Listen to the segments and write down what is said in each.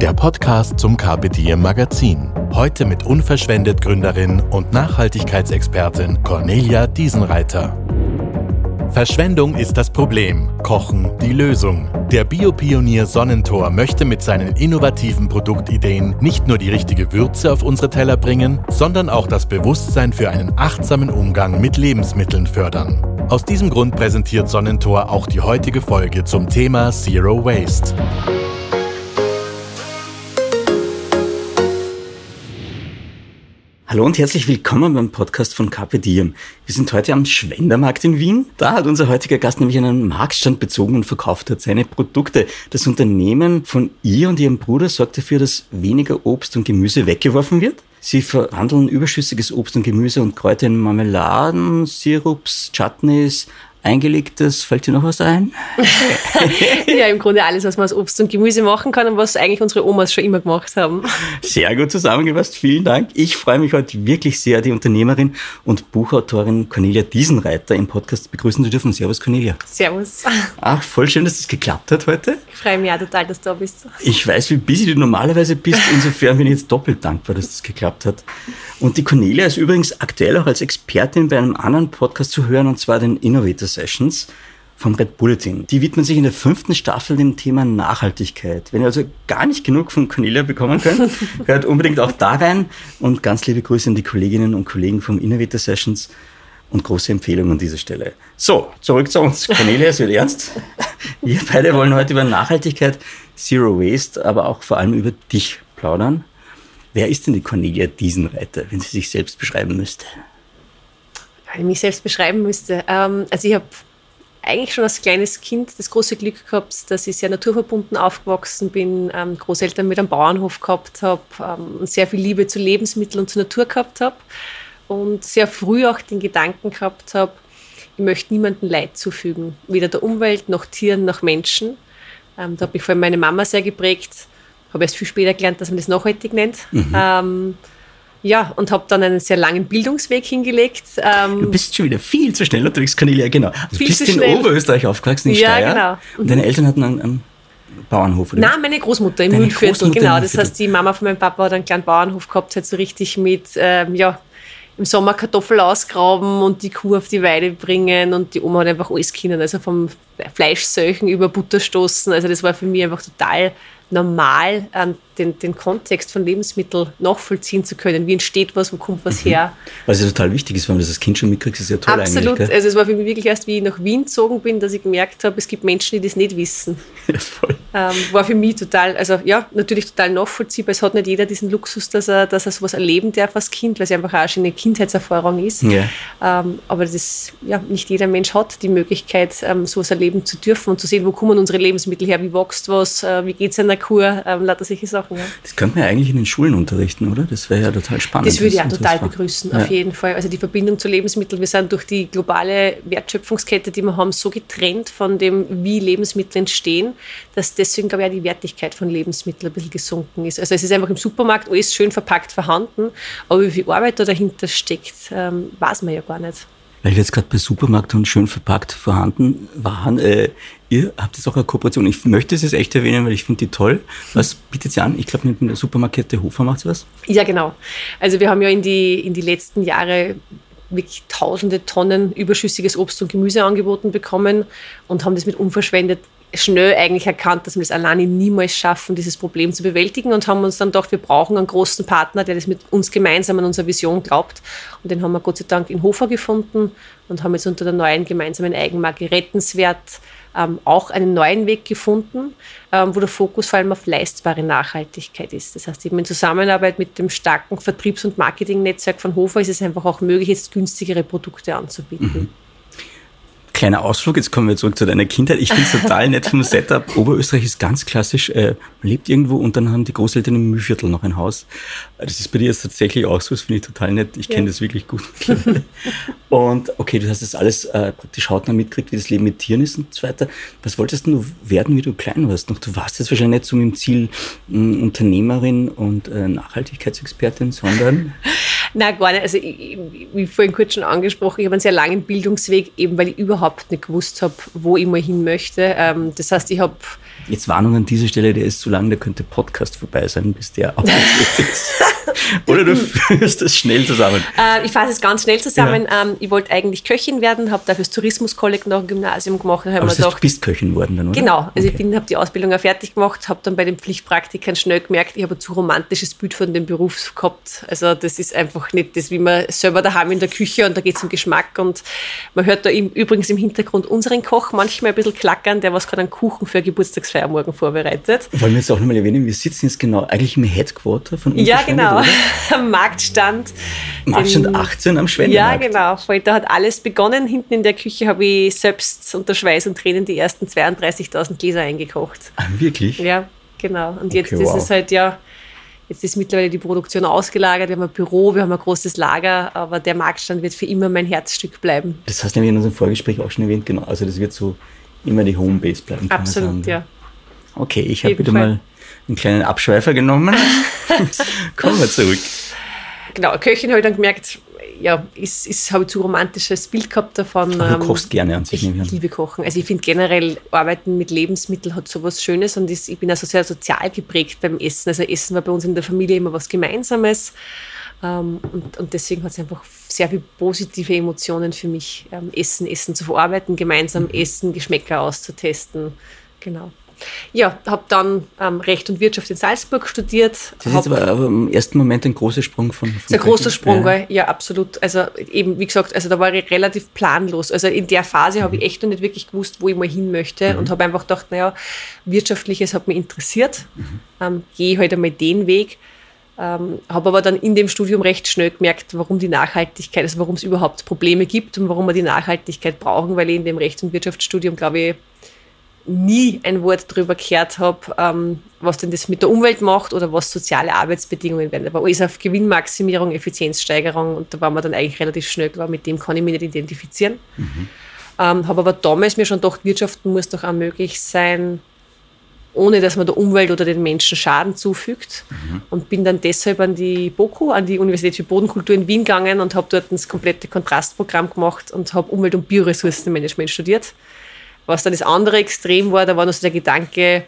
der Podcast zum Diem Magazin. Heute mit unverschwendet Gründerin und Nachhaltigkeitsexpertin Cornelia Diesenreiter. Verschwendung ist das Problem, Kochen die Lösung. Der Biopionier Sonnentor möchte mit seinen innovativen Produktideen nicht nur die richtige Würze auf unsere Teller bringen, sondern auch das Bewusstsein für einen achtsamen Umgang mit Lebensmitteln fördern. Aus diesem Grund präsentiert Sonnentor auch die heutige Folge zum Thema Zero Waste. Hallo und herzlich willkommen beim Podcast von Carpe Diem. Wir sind heute am Schwendermarkt in Wien. Da hat unser heutiger Gast nämlich einen Marktstand bezogen und verkauft hat seine Produkte. Das Unternehmen von ihr und ihrem Bruder sorgt dafür, dass weniger Obst und Gemüse weggeworfen wird. Sie verwandeln überschüssiges Obst und Gemüse und Kräuter in Marmeladen, Sirups, Chutneys, eingelegtes. Fällt dir noch was ein? ja, im Grunde alles, was man aus Obst und Gemüse machen kann und was eigentlich unsere Omas schon immer gemacht haben. Sehr gut zusammengefasst. Vielen Dank. Ich freue mich heute wirklich sehr, die Unternehmerin und Buchautorin Cornelia Diesenreiter im Podcast begrüßen zu dürfen. Servus, Cornelia. Servus. Ach, voll schön, dass das geklappt hat heute. Ich freue mich auch total, dass du da bist. Ich weiß, wie busy du normalerweise bist. Insofern bin ich jetzt doppelt dankbar, dass das geklappt hat. Und die Cornelia ist übrigens aktuell auch als Expertin bei einem anderen Podcast zu hören, und zwar den Innovator Sessions vom Red Bulletin. Die widmen sich in der fünften Staffel dem Thema Nachhaltigkeit. Wenn ihr also gar nicht genug von Cornelia bekommen könnt, hört unbedingt auch da rein. Und ganz liebe Grüße an die Kolleginnen und Kollegen vom Innovator Sessions und große Empfehlung an dieser Stelle. So, zurück zu uns. Cornelia, es wird ernst. Wir beide wollen heute über Nachhaltigkeit, Zero Waste, aber auch vor allem über dich plaudern. Wer ist denn die Cornelia Diesenreiter, wenn sie sich selbst beschreiben müsste? Wenn ich mich selbst beschreiben müsste. Ähm, also ich habe eigentlich schon als kleines Kind das große Glück gehabt, dass ich sehr naturverbunden aufgewachsen bin, ähm, Großeltern mit einem Bauernhof gehabt habe ähm, und sehr viel Liebe zu Lebensmitteln und zur Natur gehabt habe und sehr früh auch den Gedanken gehabt habe, ich möchte niemandem Leid zufügen, weder der Umwelt noch Tieren noch Menschen. Ähm, da habe ich vor allem meine Mama sehr geprägt, habe erst viel später gelernt, dass man das nachhaltig nennt. Mhm. Ja, und habe dann einen sehr langen Bildungsweg hingelegt. Ähm, du bist schon wieder viel zu schnell unterwegs, Cornelia, genau. Du bist in schnell. Oberösterreich aufgewachsen, in ja, Steyr. genau. Und deine Eltern hatten einen, einen Bauernhof, oder? Nein, meine Großmutter im Mühlviertel, genau. Das heißt, die Mama von meinem Papa hat einen kleinen Bauernhof gehabt, hat so richtig mit, ähm, ja, im Sommer Kartoffel ausgraben und die Kuh auf die Weide bringen und die Oma hat einfach alles können, also vom Fleischsöchen über Butter stoßen. Also das war für mich einfach total normal ähm, den, den Kontext von Lebensmitteln nachvollziehen zu können. Wie entsteht was, wo kommt was mhm. her? Was ja total wichtig ist, wenn man das als Kind schon mitkriegt, ist ja toll Absolut. eigentlich. Also es war für mich wirklich erst, wie ich nach Wien gezogen bin, dass ich gemerkt habe, es gibt Menschen, die das nicht wissen. Ja, voll. Ähm, war für mich total, also ja, natürlich total nachvollziehbar. Es hat nicht jeder diesen Luxus, dass er, dass er sowas erleben darf als Kind, weil es einfach auch schon eine Kindheitserfahrung ist. Ja. Ähm, aber das, ja, nicht jeder Mensch hat die Möglichkeit, ähm, sowas erleben zu dürfen und zu sehen, wo kommen unsere Lebensmittel her, wie wächst was, äh, wie geht es in der Kur, ähm, lauter solche Sachen. Ja. Das könnte man ja eigentlich in den Schulen unterrichten, oder? Das wäre ja total spannend. Das würde ich auch total begrüßen, ja. auf jeden Fall. Also die Verbindung zu Lebensmitteln, wir sind durch die globale Wertschöpfungskette, die wir haben, so getrennt von dem, wie Lebensmittel entstehen, dass deswegen, glaube ich, auch die Wertigkeit von Lebensmitteln ein bisschen gesunken ist. Also es ist einfach im Supermarkt alles schön verpackt vorhanden, aber wie viel Arbeit da dahinter steckt, ähm, weiß man ja gar nicht weil wir jetzt gerade bei Supermarkt und schön verpackt vorhanden waren. Äh, ihr habt jetzt auch eine Kooperation. Ich möchte es jetzt echt erwähnen, weil ich finde die toll. Was bietet sie an? Ich glaube, mit der Supermarkette Hofer macht sie was? Ja, genau. Also wir haben ja in die, in die letzten Jahre wirklich tausende Tonnen überschüssiges Obst und Gemüse angeboten bekommen und haben das mit unverschwendet schnell eigentlich erkannt, dass wir das alleine niemals schaffen, dieses Problem zu bewältigen und haben uns dann gedacht, wir brauchen einen großen Partner, der das mit uns gemeinsam an unsere Vision glaubt. Und den haben wir Gott sei Dank in Hofer gefunden und haben jetzt unter der neuen gemeinsamen Eigenmarke Rettenswert ähm, auch einen neuen Weg gefunden, ähm, wo der Fokus vor allem auf leistbare Nachhaltigkeit ist. Das heißt, eben in Zusammenarbeit mit dem starken Vertriebs- und Marketingnetzwerk von Hofer ist es einfach auch möglich, jetzt günstigere Produkte anzubieten. Mhm. Kleiner Ausflug, jetzt kommen wir zurück zu deiner Kindheit. Ich finde es total nett vom Setup. Oberösterreich ist ganz klassisch, äh, man lebt irgendwo und dann haben die Großeltern im Mühlviertel noch ein Haus. Das ist bei dir jetzt tatsächlich auch so, das finde ich total nett. Ich kenne ja. das wirklich gut. und okay, du hast das alles äh, praktisch hautnah mitgekriegt, wie das Leben mit Tieren ist und so weiter. Was wolltest du werden, wie du klein warst? Noch, du warst jetzt wahrscheinlich nicht so mit dem Ziel äh, Unternehmerin und äh, Nachhaltigkeitsexpertin, sondern... Nein, gar nicht. Also, wie vorhin kurz schon angesprochen, ich habe einen sehr langen Bildungsweg, eben weil ich überhaupt nicht gewusst habe, wo ich mal hin möchte. Ähm, das heißt, ich habe. Jetzt Warnung an dieser Stelle, der ist zu lang, der könnte Podcast vorbei sein, bis der aufgeführt ist. Oder du führst es schnell zusammen? Äh, ich fasse es ganz schnell zusammen. Ja. Ähm, ich wollte eigentlich Köchin werden, habe dafür das Tourismuskolleg noch im Gymnasium gemacht. Aber das heißt, gedacht, du bist Köchin worden dann, oder? Genau. Also okay. ich habe die Ausbildung auch fertig gemacht, habe dann bei den Pflichtpraktikern schnell gemerkt, ich habe ein zu romantisches Bild von dem Beruf gehabt. Also das ist einfach nicht das, wie man selber daheim in der Küche und da geht es um Geschmack und man hört da im, übrigens im Hintergrund unseren Koch manchmal ein bisschen klackern, der was gerade einen Kuchen für Geburtstagsfeier morgen vorbereitet. Wollen wir jetzt auch nochmal erwähnen, wir sitzen jetzt genau eigentlich im Headquarter von uns. Ja, genau. Am Marktstand. Marktstand den, 18 am Schwendemarkt. Ja, genau. Voll, da hat alles begonnen. Hinten in der Küche habe ich selbst unter Schweiß und Tränen die ersten 32.000 Gläser eingekocht. Ah, wirklich? Ja, genau. Und okay, jetzt wow. ist es halt ja Jetzt ist mittlerweile die Produktion ausgelagert, wir haben ein Büro, wir haben ein großes Lager, aber der Marktstand wird für immer mein Herzstück bleiben. Das hast du in unserem Vorgespräch auch schon erwähnt, genau. Also das wird so immer die Homebase bleiben. Absolut, ja. Okay, ich habe wieder mal einen kleinen Abschweifer genommen. Kommen wir zurück. Genau, Köchin habe ich dann gemerkt, ja, ist, ist, habe ich zu romantisches Bild gehabt davon. Aber du ähm, kochst gerne an sich. Ich liebe Kochen. Also ich finde generell, Arbeiten mit Lebensmitteln hat so was Schönes und ich bin also sehr sozial geprägt beim Essen. Also Essen war bei uns in der Familie immer was Gemeinsames. Ähm, und, und deswegen hat es einfach sehr viele positive Emotionen für mich, ähm, Essen, Essen zu verarbeiten, gemeinsam mhm. Essen, Geschmäcker auszutesten. Genau. Ja, habe dann ähm, Recht und Wirtschaft in Salzburg studiert. Das ist aber, aber, im ersten Moment ein großer Sprung von. von ein großer Sprung, ja. ja, absolut. Also eben, wie gesagt, also da war ich relativ planlos. Also in der Phase mhm. habe ich echt noch nicht wirklich gewusst, wo ich mal hin möchte mhm. und habe einfach gedacht, naja, Wirtschaftliches hat mich interessiert. Mhm. Ähm, gehe halt einmal den Weg. Ähm, habe aber dann in dem Studium recht schnell gemerkt, warum die Nachhaltigkeit, also warum es überhaupt Probleme gibt und warum wir die Nachhaltigkeit brauchen, weil ich in dem Rechts- und Wirtschaftsstudium, glaube ich, nie ein Wort darüber gehört habe, ähm, was denn das mit der Umwelt macht oder was soziale Arbeitsbedingungen werden. Aber alles auf Gewinnmaximierung, Effizienzsteigerung und da war man dann eigentlich relativ schnell klar, mit dem kann ich mich nicht identifizieren. Mhm. Ähm, habe aber damals mir schon gedacht, Wirtschaften muss doch auch möglich sein, ohne dass man der Umwelt oder den Menschen Schaden zufügt. Mhm. Und bin dann deshalb an die BOKU, an die Universität für Bodenkultur in Wien gegangen und habe dort das komplette Kontrastprogramm gemacht und habe Umwelt- und Bioressourcenmanagement studiert. Was dann das andere Extrem war, da war noch so der Gedanke,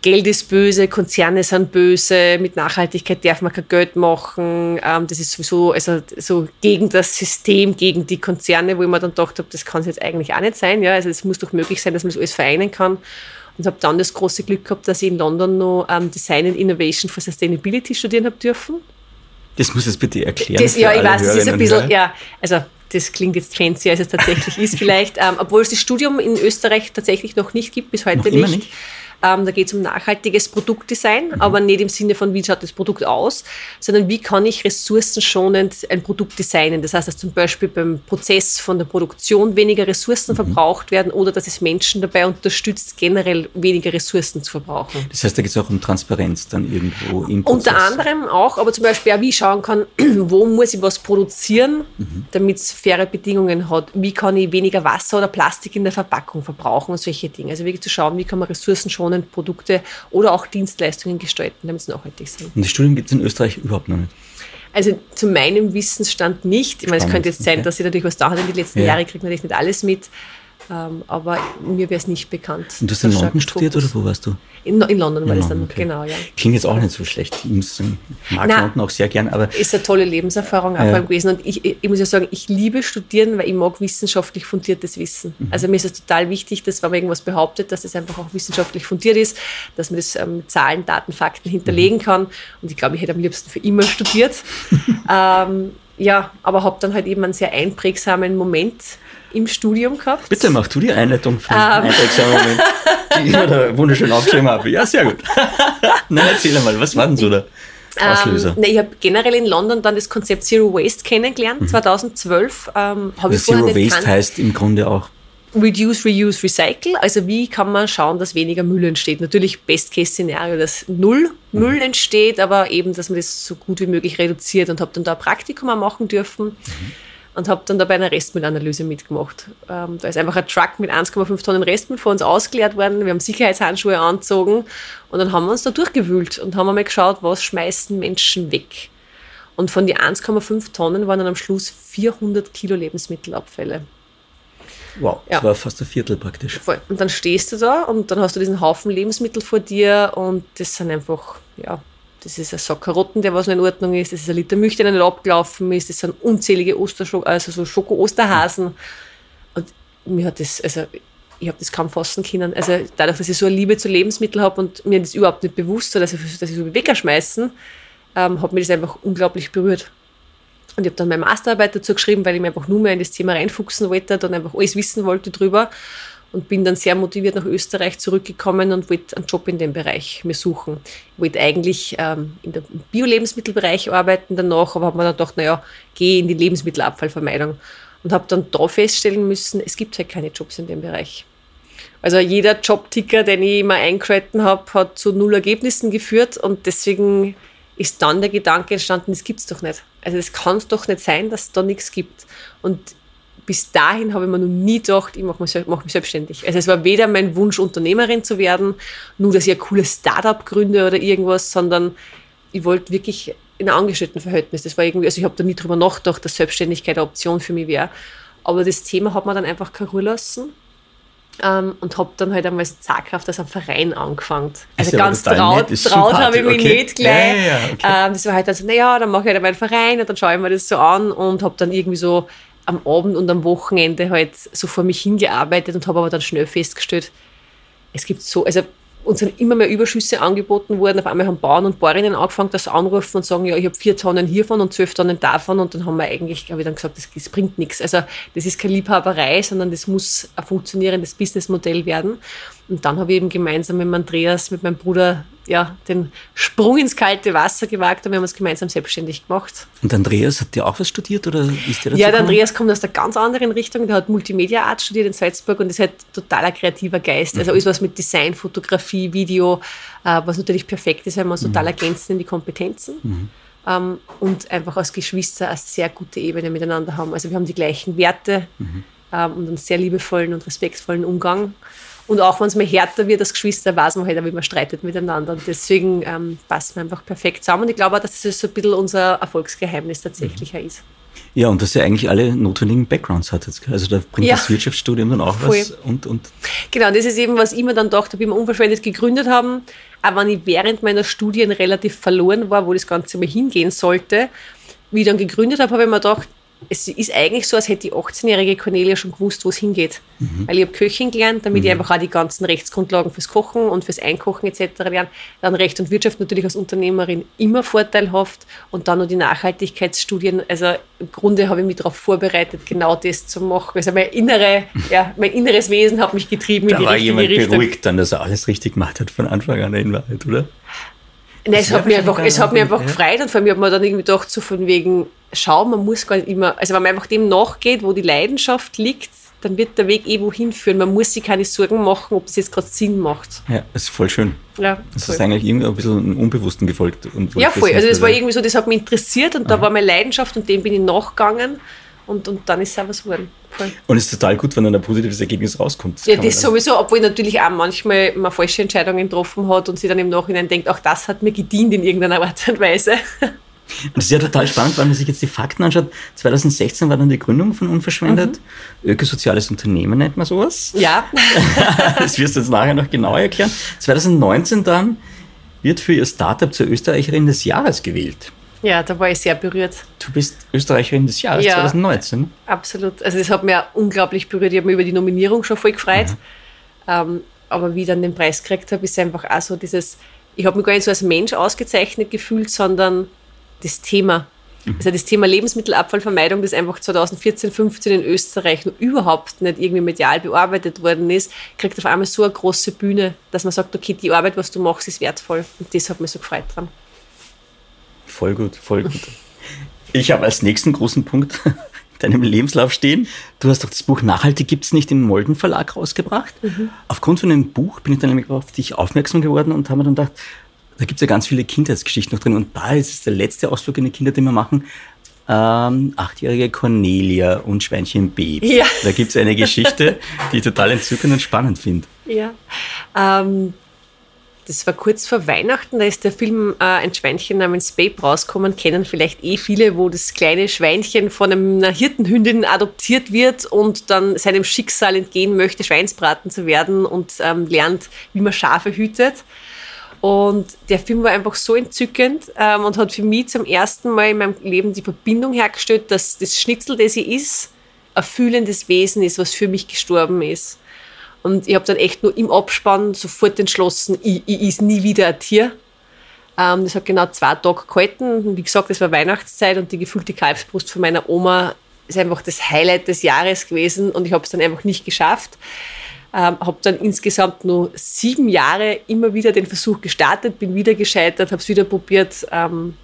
Geld ist böse, Konzerne sind böse, mit Nachhaltigkeit darf man kein Geld machen. Ähm, das ist sowieso also so gegen das System, gegen die Konzerne, wo ich mir dann gedacht habe, das kann es jetzt eigentlich auch nicht sein. Ja? Also es muss doch möglich sein, dass man das alles vereinen kann. Und habe dann das große Glück gehabt, dass ich in London noch ähm, Design and Innovation for Sustainability studieren habe dürfen. Das muss es bitte erklären. Das, ja, ich weiß, das ist ein bisschen, ja, also das klingt jetzt fancy, als es tatsächlich ist vielleicht, ähm, obwohl es das Studium in Österreich tatsächlich noch nicht gibt, bis heute nicht. nicht. Ähm, da geht es um nachhaltiges Produktdesign, mhm. aber nicht im Sinne von, wie schaut das Produkt aus, sondern wie kann ich ressourcenschonend ein Produkt designen. Das heißt, dass zum Beispiel beim Prozess von der Produktion weniger Ressourcen mhm. verbraucht werden oder dass es Menschen dabei unterstützt, generell weniger Ressourcen zu verbrauchen. Das heißt, da geht es auch um Transparenz dann irgendwo im Prozess. Unter anderem auch, aber zum Beispiel auch, wie ich schauen kann, wo muss ich was produzieren, mhm. damit es faire Bedingungen hat. Wie kann ich weniger Wasser oder Plastik in der Verpackung verbrauchen und solche Dinge. Also wirklich zu schauen, wie kann man ressourcenschonend Innovationen, Produkte oder auch Dienstleistungen gestalten, damit sie nachhaltig sind. Und die Studien gibt es in Österreich überhaupt noch nicht? Also zu meinem Wissensstand nicht. Ich meine, es könnte jetzt sein, okay. dass ich natürlich was da in den letzten ja. Jahren kriege natürlich nicht alles mit. Ähm, aber mir wäre es nicht bekannt. Und du hast in London studiert oder wo warst du? In, in London war das dann, okay. genau, ja. Klingt jetzt auch nicht so schlecht. Ich muss, mag Na, London auch sehr gern, aber... Ist eine tolle Lebenserfahrung äh, gewesen. Und ich, ich, muss ja sagen, ich liebe Studieren, weil ich mag wissenschaftlich fundiertes Wissen. Mhm. Also mir ist es total wichtig, dass wenn man irgendwas behauptet, dass es einfach auch wissenschaftlich fundiert ist, dass man das ähm, mit Zahlen, Daten, Fakten hinterlegen mhm. kann. Und ich glaube, ich hätte am liebsten für immer studiert. ähm, ja, aber habe dann halt eben einen sehr einprägsamen Moment im Studium gehabt. Bitte mach du die Einleitung für den ähm. die ich mir da wunderschön aufgeschrieben habe. Ja, sehr gut. Nein, erzähl mal, was war denn so der Auslöser? Ähm, ne, ich habe generell in London dann das Konzept Zero Waste kennengelernt, mhm. 2012. Ähm, also Zero Waste heißt im Grunde auch Reduce, Reuse, Recycle. Also wie kann man schauen, dass weniger Müll entsteht? Natürlich Best-Case-Szenario, dass null Müll entsteht, aber eben, dass man das so gut wie möglich reduziert und habe dann da ein Praktikum machen dürfen. Mhm und habe dann dabei eine Restmüllanalyse mitgemacht. Ähm, da ist einfach ein Truck mit 1,5 Tonnen Restmüll vor uns ausgeleert worden. Wir haben Sicherheitshandschuhe angezogen und dann haben wir uns da durchgewühlt und haben einmal geschaut, was schmeißen Menschen weg. Und von den 1,5 Tonnen waren dann am Schluss 400 Kilo Lebensmittelabfälle. Wow, das ja. war fast ein Viertel praktisch. Voll. Und dann stehst du da und dann hast du diesen Haufen Lebensmittel vor dir und das sind einfach, ja, das ist ein Sack Karotten, der was noch in Ordnung ist, das ist ein Liter Milch, der nicht abgelaufen ist, das sind unzählige Osterschoko, also so Schoko-Osterhasen. Und mir hat das, also ich habe das kaum fassen können. Also dadurch, dass ich so eine Liebe zu Lebensmitteln habe und mir das überhaupt nicht bewusst war, dass ich, dass ich so wegschmeißen, ähm, hat mich das einfach unglaublich berührt. Und ich habe dann meine Masterarbeit dazu geschrieben, weil ich mir einfach nur mehr in das Thema reinfuchsen wollte und einfach alles wissen wollte drüber. Und bin dann sehr motiviert nach Österreich zurückgekommen und wollte einen Job in dem Bereich mir suchen. Ich wollte eigentlich ähm, in der Bio-Lebensmittelbereich arbeiten danach, aber habe mir dann gedacht, naja, gehe in die Lebensmittelabfallvermeidung. Und habe dann da feststellen müssen, es gibt halt keine Jobs in dem Bereich. Also jeder Jobticker, den ich immer eingehalten habe, hat zu null Ergebnissen geführt und deswegen ist dann der Gedanke entstanden, das gibt es doch nicht. Also das kann es doch nicht sein, dass es da nichts gibt. Und bis dahin habe ich mir noch nie gedacht, ich mache mich, mach mich selbstständig. Also es war weder mein Wunsch, Unternehmerin zu werden, nur dass ich ein cooles Startup gründe oder irgendwas, sondern ich wollte wirklich in einem Angestelltenverhältnis. Das war irgendwie, also ich habe da nie drüber nachgedacht, dass Selbstständigkeit eine Option für mich wäre. Aber das Thema hat man dann einfach keine Ruhe lassen. Ähm, und habe dann halt einmal als Zagkraft als ein Verein angefangen. Also ganz traut, traut habe ich mich okay. nicht gleich. Ja, ja, okay. ähm, das war halt dann so, naja, dann mache ich halt meinen Verein und dann schaue ich mir das so an und habe dann irgendwie so am Abend und am Wochenende halt so vor mich hingearbeitet und habe aber dann schnell festgestellt, es gibt so, also uns sind immer mehr Überschüsse angeboten worden. Auf einmal haben Bauern und Bäuerinnen angefangen, das anrufen und sagen, ja, ich habe vier Tonnen hiervon und zwölf Tonnen davon. Und dann haben wir eigentlich, habe ich dann gesagt, das, das bringt nichts. Also das ist keine Liebhaberei, sondern das muss ein funktionierendes Businessmodell werden. Und dann habe ich eben gemeinsam mit Andreas, mit meinem Bruder, ja, den Sprung ins kalte Wasser gewagt und wir haben uns gemeinsam selbstständig gemacht. Und Andreas, hat der auch was studiert oder ist der Ja, der Andreas kommt aus der ganz anderen Richtung. Der hat Multimedia Art studiert in Salzburg und ist halt totaler kreativer Geist. Also mhm. alles was mit Design, Fotografie, Video, äh, was natürlich perfekt ist, weil wir uns mhm. total ergänzen in die Kompetenzen. Mhm. Um, und einfach als Geschwister eine sehr gute Ebene miteinander haben. Also wir haben die gleichen Werte mhm. um, und einen sehr liebevollen und respektvollen Umgang. Und auch wenn es mal härter wird als Geschwister, weiß man halt auch, wie man streitet miteinander. Und deswegen ähm, passen wir einfach perfekt zusammen. Und ich glaube auch, dass das so ein bisschen unser Erfolgsgeheimnis tatsächlich mhm. ist. Ja, und dass ihr eigentlich alle notwendigen Backgrounds hattet. Also da bringt ja. das Wirtschaftsstudium dann auch Voll. was. Und, und genau, das ist eben, was ich mir dann dachte, wie wir unverschwendet gegründet haben. Aber wenn ich während meiner Studien relativ verloren war, wo das Ganze mal hingehen sollte, wie ich dann gegründet habe, habe ich mir gedacht, es ist eigentlich so, als hätte die 18-jährige Cornelia schon gewusst, wo es hingeht. Mhm. Weil ich habe Köchin gelernt, damit mhm. ich einfach auch die ganzen Rechtsgrundlagen fürs Kochen und fürs Einkochen etc. lerne. Dann Recht und Wirtschaft natürlich als Unternehmerin immer vorteilhaft und dann noch die Nachhaltigkeitsstudien. Also im Grunde habe ich mich darauf vorbereitet, genau das zu machen. Also mein, innere, ja, mein inneres Wesen hat mich getrieben da in die richtige Richtung. Da war jemand beruhigt dann, dass er alles richtig gemacht hat von Anfang an in Wahrheit, oder? Nein, es hat, mich einfach, es hat mich einfach ja. gefreut und vor allem habe mir dann irgendwie gedacht, so von wegen, schau, man muss gar nicht immer, also wenn man einfach dem nachgeht, wo die Leidenschaft liegt, dann wird der Weg eh wohin führen. Man muss sich keine Sorgen machen, ob es jetzt gerade Sinn macht. Ja, das ist voll schön. Ja, das voll. ist eigentlich irgendwie ein bisschen ein Unbewussten gefolgt. Und ja, voll. Also das war irgendwie so, das hat mich interessiert und Aha. da war meine Leidenschaft und dem bin ich nachgegangen und, und dann ist es auch was geworden. Voll. Und es ist total gut, wenn dann ein positives Ergebnis rauskommt. Das ja, das sowieso, obwohl natürlich auch manchmal man falsche Entscheidungen getroffen hat und sich dann im Nachhinein denkt, auch das hat mir gedient in irgendeiner Art und Weise. Und das ist ja total spannend, wenn man sich jetzt die Fakten anschaut. 2016 war dann die Gründung von Unverschwendet. Mhm. Ökosoziales Unternehmen nennt man sowas. Ja. das wirst du jetzt nachher noch genauer erklären. 2019 dann wird für ihr Startup zur Österreicherin des Jahres gewählt. Ja, da war ich sehr berührt. Du bist Österreicherin des Jahres ja, 2019. Absolut. Also das hat mich unglaublich berührt. Ich habe mich über die Nominierung schon voll gefreut. Mhm. Ähm, aber wie ich dann den Preis gekriegt habe, ist einfach auch so dieses, ich habe mich gar nicht so als Mensch ausgezeichnet gefühlt, sondern das Thema. Mhm. Also das Thema Lebensmittelabfallvermeidung, das einfach 2014, 15 in Österreich noch überhaupt nicht irgendwie medial bearbeitet worden ist, kriegt auf einmal so eine große Bühne, dass man sagt, okay, die Arbeit, was du machst, ist wertvoll. Und das hat mich so gefreut dran. Voll gut, voll gut. Ich habe als nächsten großen Punkt deinem Lebenslauf stehen. Du hast doch das Buch Nachhaltig gibt's nicht im Molden Verlag rausgebracht. Mhm. Aufgrund von dem Buch bin ich dann nämlich auf dich aufmerksam geworden und habe mir dann gedacht, da gibt's ja ganz viele Kindheitsgeschichten noch drin. Und da ist es der letzte Ausflug in die Kinder, den wir machen. Ähm, achtjährige Cornelia und Schweinchen Baby. Ja. Da gibt's eine Geschichte, die ich total entzückend und spannend finde. Ja. Ähm, das war kurz vor Weihnachten, da ist der Film äh, Ein Schweinchen namens Babe rausgekommen. Kennen vielleicht eh viele, wo das kleine Schweinchen von einer Hirtenhündin adoptiert wird und dann seinem Schicksal entgehen möchte, Schweinsbraten zu werden und ähm, lernt, wie man Schafe hütet. Und der Film war einfach so entzückend ähm, und hat für mich zum ersten Mal in meinem Leben die Verbindung hergestellt, dass das Schnitzel, das sie ist, ein fühlendes Wesen ist, was für mich gestorben ist. Und ich habe dann echt nur im Abspann sofort entschlossen, ich, ich is nie wieder ein Tier. Ähm, das hat genau zwei Tage gehalten. Wie gesagt, es war Weihnachtszeit und die gefüllte Kalbsbrust von meiner Oma ist einfach das Highlight des Jahres gewesen und ich habe es dann einfach nicht geschafft. Ähm, habe dann insgesamt nur sieben Jahre immer wieder den Versuch gestartet, bin wieder gescheitert, habe es wieder probiert. Ähm,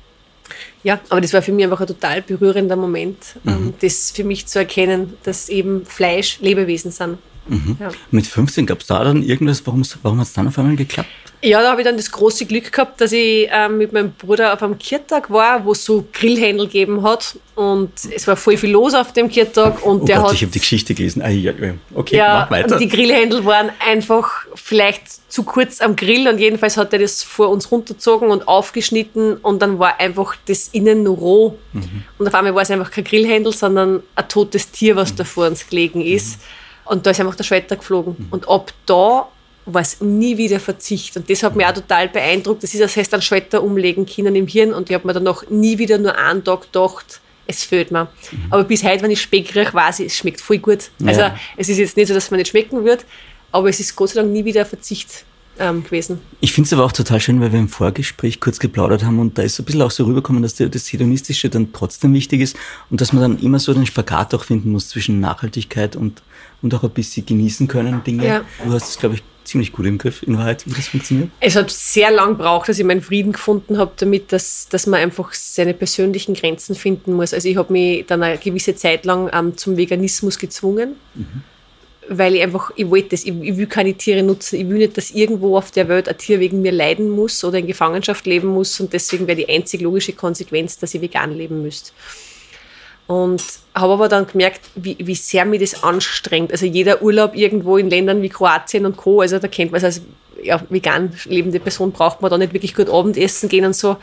ja, aber das war für mich einfach ein total berührender Moment, ähm, mhm. das für mich zu erkennen, dass eben Fleisch Lebewesen sind. Mhm. Ja. Mit 15 gab es da dann irgendwas, warum, warum hat es dann auf einmal geklappt? Ja, da habe ich dann das große Glück gehabt, dass ich ähm, mit meinem Bruder auf einem Kirtag war, wo es so Grillhändel gegeben hat. Und es war voll viel los auf dem Kirtag. Und oh der Gott, hat, ich habe die Geschichte gelesen. Ah, ja, okay, ja, mach weiter. Und die Grillhändel waren einfach vielleicht zu kurz am Grill. Und jedenfalls hat er das vor uns runtergezogen und aufgeschnitten. Und dann war einfach das innen roh. Mhm. Und auf einmal war es einfach kein Grillhändel, sondern ein totes Tier, was mhm. da vor uns gelegen ist. Mhm. Und da ist einfach der Schwetter geflogen. Mhm. Und ab da war es nie wieder Verzicht. Und das hat mich auch total beeindruckt. Das ist, als heißt, ein Schwetter umlegen können im Hirn. Und ich habe mir dann noch nie wieder nur einen Tag gedacht, es fehlt mir. Mhm. Aber bis heute, wenn ich Speck rieche, weiß ich, es schmeckt voll gut. Ja. Also es ist jetzt nicht so, dass es mir nicht schmecken wird, aber es ist Gott sei Dank nie wieder Verzicht ähm, gewesen. Ich finde es aber auch total schön, weil wir im Vorgespräch kurz geplaudert haben und da ist so ein bisschen auch so rübergekommen, dass das Hedonistische dann trotzdem wichtig ist und dass man dann immer so den Spagat auch finden muss zwischen Nachhaltigkeit und, und auch ein bisschen genießen können Dinge. Ja. Du hast es, glaube ich, ziemlich gut im Griff, in Wahrheit, wie das funktioniert. Es hat sehr lang gebraucht, dass ich meinen Frieden gefunden habe damit, dass, dass man einfach seine persönlichen Grenzen finden muss. Also ich habe mich dann eine gewisse Zeit lang ähm, zum Veganismus gezwungen. Mhm weil ich einfach, ich wollte das, ich, ich, will keine Tiere nutzen, ich will nicht, dass irgendwo auf der Welt ein Tier wegen mir leiden muss oder in Gefangenschaft leben muss und deswegen wäre die einzig logische Konsequenz, dass ich vegan leben müsste. Und habe aber dann gemerkt, wie, wie sehr mir das anstrengt. Also jeder Urlaub irgendwo in Ländern wie Kroatien und Co., also da kennt man es als ja, vegan lebende Person, braucht man da nicht wirklich gut Abendessen gehen und so.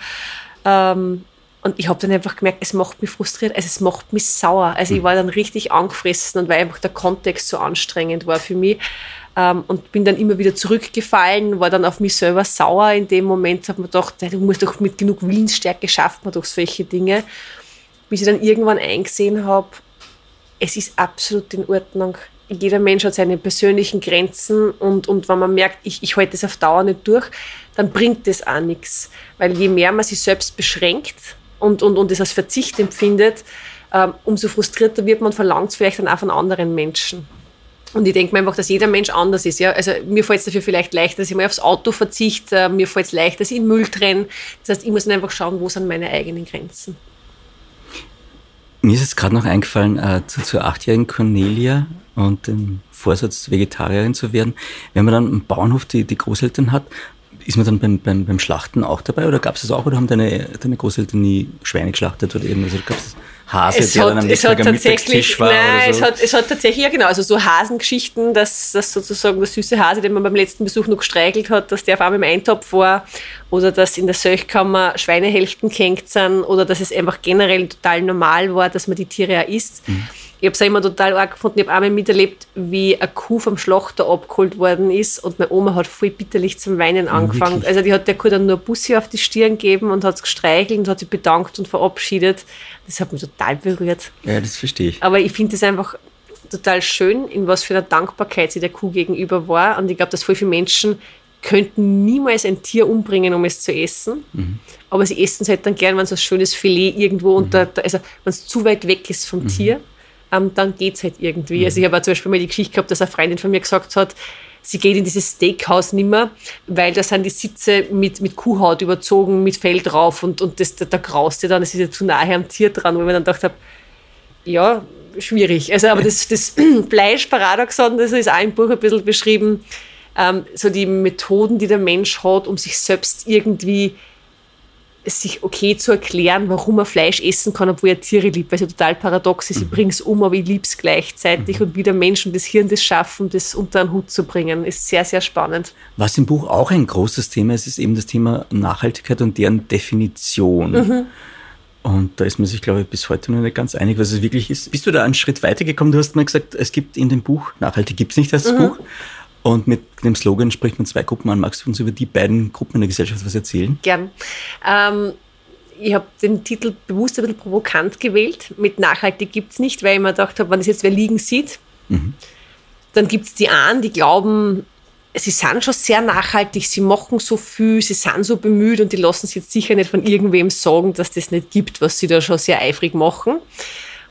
Ähm, und ich habe dann einfach gemerkt, es macht mich frustriert, also es macht mich sauer. Also ich mhm. war dann richtig angefressen und weil einfach der Kontext so anstrengend war für mich. Ähm, und bin dann immer wieder zurückgefallen, war dann auf mich selber sauer. In dem Moment habe mir gedacht, du musst doch mit genug Willensstärke schafft man doch solche Dinge. Bis ich dann irgendwann eingesehen habe, es ist absolut in Ordnung. Jeder Mensch hat seine persönlichen Grenzen und, und wenn man merkt, ich, ich halte das auf Dauer nicht durch, dann bringt das auch nichts. Weil je mehr man sich selbst beschränkt, und, und, und als Verzicht empfindet, ähm, umso frustrierter wird man, verlangt es vielleicht dann auch von anderen Menschen. Und ich denke mir einfach, dass jeder Mensch anders ist. Ja? Also mir fällt es dafür vielleicht leichter, dass ich mal aufs Auto verzichte, äh, mir fällt es leichter, dass ich in Müll trenne. Das heißt, ich muss dann einfach schauen, wo sind meine eigenen Grenzen. Mir ist jetzt gerade noch eingefallen äh, zu, zur achtjährigen Cornelia und dem Vorsatz, Vegetarierin zu werden. Wenn man dann einen Bauernhof die, die Großeltern hat, ist man dann beim, beim, beim Schlachten auch dabei oder gab es das auch oder haben deine, deine Großeltern nie Schweine geschlachtet oder irgendwas? Oder gab es Hase, es der hat, dann am es hat tatsächlich, war nein, so? es, hat, es hat tatsächlich, ja genau, also so Hasengeschichten, dass, dass sozusagen der süße Hase, den man beim letzten Besuch noch gestreichelt hat, dass der auf einmal im Eintopf war oder dass in der Seuchkammer Schweinehälften gehängt sind oder dass es einfach generell total normal war, dass man die Tiere auch isst. Mhm. Ich habe es immer total arg gefunden. Ich habe einmal miterlebt, wie eine Kuh vom Schlachter abgeholt worden ist und meine Oma hat voll bitterlich zum Weinen angefangen. Ja, also die hat der Kuh dann nur Bussi auf die Stirn gegeben und hat es gestreichelt und hat sich bedankt und verabschiedet. Das hat mich total berührt. Ja, das verstehe ich. Aber ich finde es einfach total schön, in was für einer Dankbarkeit sie der Kuh gegenüber war. Und ich glaube, dass voll viele Menschen könnten niemals ein Tier umbringen, um es zu essen. Mhm. Aber sie essen es halt dann gern, wenn so ein schönes Filet irgendwo mhm. unter, also wenn es zu weit weg ist vom mhm. Tier ähm, dann geht es halt irgendwie. Mhm. Also ich habe zum Beispiel mal die Geschichte gehabt, dass eine Freundin von mir gesagt hat, sie geht in dieses Steakhouse nimmer, weil da sind die Sitze mit, mit Kuhhaut überzogen, mit Fell drauf und, und das, da, da graust ihr dann, das ist ja zu nahe am Tier dran, wo ich mir dann gedacht habe, ja, schwierig. Also, aber das, das Fleischparadoxon, das ist auch im Buch ein bisschen beschrieben, ähm, so die Methoden, die der Mensch hat, um sich selbst irgendwie sich okay zu erklären, warum er Fleisch essen kann, obwohl er Tiere liebt, weil es ja total paradox ist. Ich mhm. bringe es um, aber ich liebe es gleichzeitig. Mhm. Und wie der Mensch und das Hirn das schaffen, das unter einen Hut zu bringen, ist sehr, sehr spannend. Was im Buch auch ein großes Thema ist, ist eben das Thema Nachhaltigkeit und deren Definition. Mhm. Und da ist man sich, glaube ich, bis heute noch nicht ganz einig, was es wirklich ist. Bist du da einen Schritt weitergekommen? Du hast mal gesagt, es gibt in dem Buch, nachhaltig gibt es nicht das mhm. Buch. Und mit dem Slogan spricht man zwei Gruppen an. Magst du uns über die beiden Gruppen in der Gesellschaft was erzählen? Gern. Ähm, ich habe den Titel bewusst ein bisschen provokant gewählt. Mit nachhaltig gibt es nicht, weil ich mir gedacht habe, wenn das jetzt wer liegen sieht, mhm. dann gibt es die einen, die glauben, sie sind schon sehr nachhaltig, sie machen so viel, sie sind so bemüht und die lassen sich jetzt sicher nicht von irgendwem sagen, dass das nicht gibt, was sie da schon sehr eifrig machen.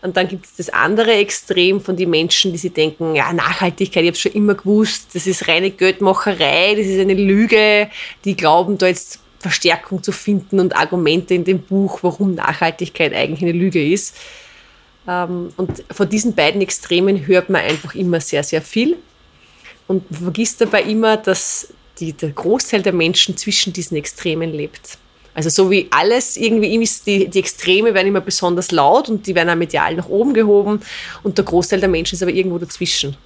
Und dann gibt es das andere Extrem von den Menschen, die sich denken, ja, Nachhaltigkeit, ich habe schon immer gewusst, das ist reine Geldmacherei, das ist eine Lüge. Die glauben da jetzt Verstärkung zu finden und Argumente in dem Buch, warum Nachhaltigkeit eigentlich eine Lüge ist. Ähm, und von diesen beiden Extremen hört man einfach immer sehr, sehr viel. Und vergisst dabei immer, dass die, der Großteil der Menschen zwischen diesen Extremen lebt. Also so wie alles irgendwie ist, die, die Extreme werden immer besonders laut und die werden auch medial nach oben gehoben und der Großteil der Menschen ist aber irgendwo dazwischen.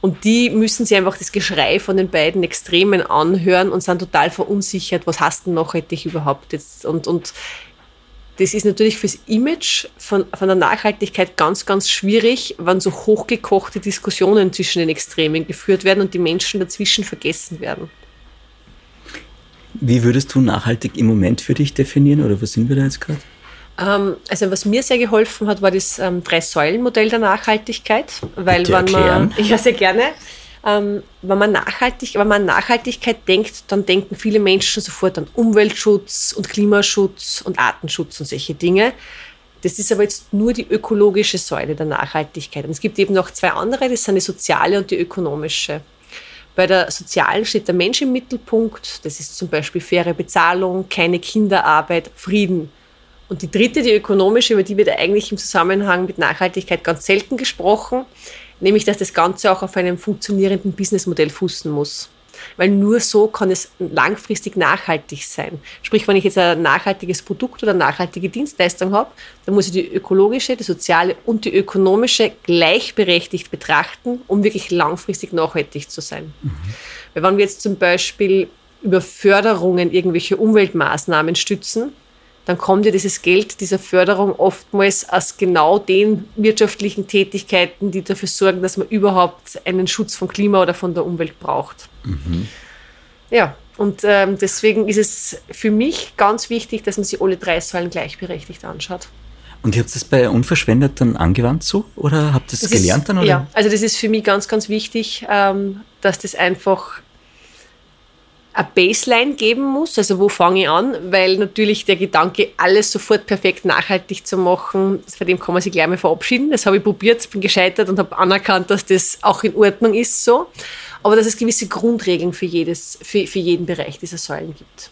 Und die müssen sich einfach das Geschrei von den beiden Extremen anhören und sind total verunsichert, was hast denn nachhaltig überhaupt jetzt? Und, und das ist natürlich fürs Image von, von der Nachhaltigkeit ganz, ganz schwierig, wenn so hochgekochte Diskussionen zwischen den Extremen geführt werden und die Menschen dazwischen vergessen werden. Wie würdest du nachhaltig im Moment für dich definieren oder wo sind wir da jetzt gerade? Ähm, also was mir sehr geholfen hat, war das ähm, Drei-Säulen-Modell der Nachhaltigkeit. Weil Bitte wenn man, ja sehr gerne, ähm, wenn, man nachhaltig, wenn man an Nachhaltigkeit denkt, dann denken viele Menschen sofort an Umweltschutz und Klimaschutz und Artenschutz und solche Dinge. Das ist aber jetzt nur die ökologische Säule der Nachhaltigkeit. Und es gibt eben noch zwei andere, das sind die soziale und die ökonomische. Bei der sozialen steht der Mensch im Mittelpunkt. Das ist zum Beispiel faire Bezahlung, keine Kinderarbeit, Frieden. Und die dritte, die ökonomische, über die wird eigentlich im Zusammenhang mit Nachhaltigkeit ganz selten gesprochen, nämlich dass das Ganze auch auf einem funktionierenden Businessmodell fußen muss weil nur so kann es langfristig nachhaltig sein. Sprich, wenn ich jetzt ein nachhaltiges Produkt oder eine nachhaltige Dienstleistung habe, dann muss ich die ökologische, die soziale und die ökonomische gleichberechtigt betrachten, um wirklich langfristig nachhaltig zu sein. Mhm. Weil wenn wir jetzt zum Beispiel über Förderungen irgendwelche Umweltmaßnahmen stützen, dann kommt ja dieses Geld dieser Förderung oftmals aus genau den wirtschaftlichen Tätigkeiten, die dafür sorgen, dass man überhaupt einen Schutz vom Klima oder von der Umwelt braucht. Mhm. Ja, und ähm, deswegen ist es für mich ganz wichtig, dass man sich alle drei Säulen gleichberechtigt anschaut. Und ihr habt das bei Unverschwendet dann angewandt so oder habt ihr das, das gelernt dann? Oder? Ja, also das ist für mich ganz, ganz wichtig, ähm, dass das einfach eine Baseline geben muss, also wo fange ich an, weil natürlich der Gedanke, alles sofort perfekt nachhaltig zu machen, von dem kann man sich gleich mal verabschieden. Das habe ich probiert, bin gescheitert und habe anerkannt, dass das auch in Ordnung ist so, aber dass es gewisse Grundregeln für, jedes, für, für jeden Bereich dieser Säulen gibt.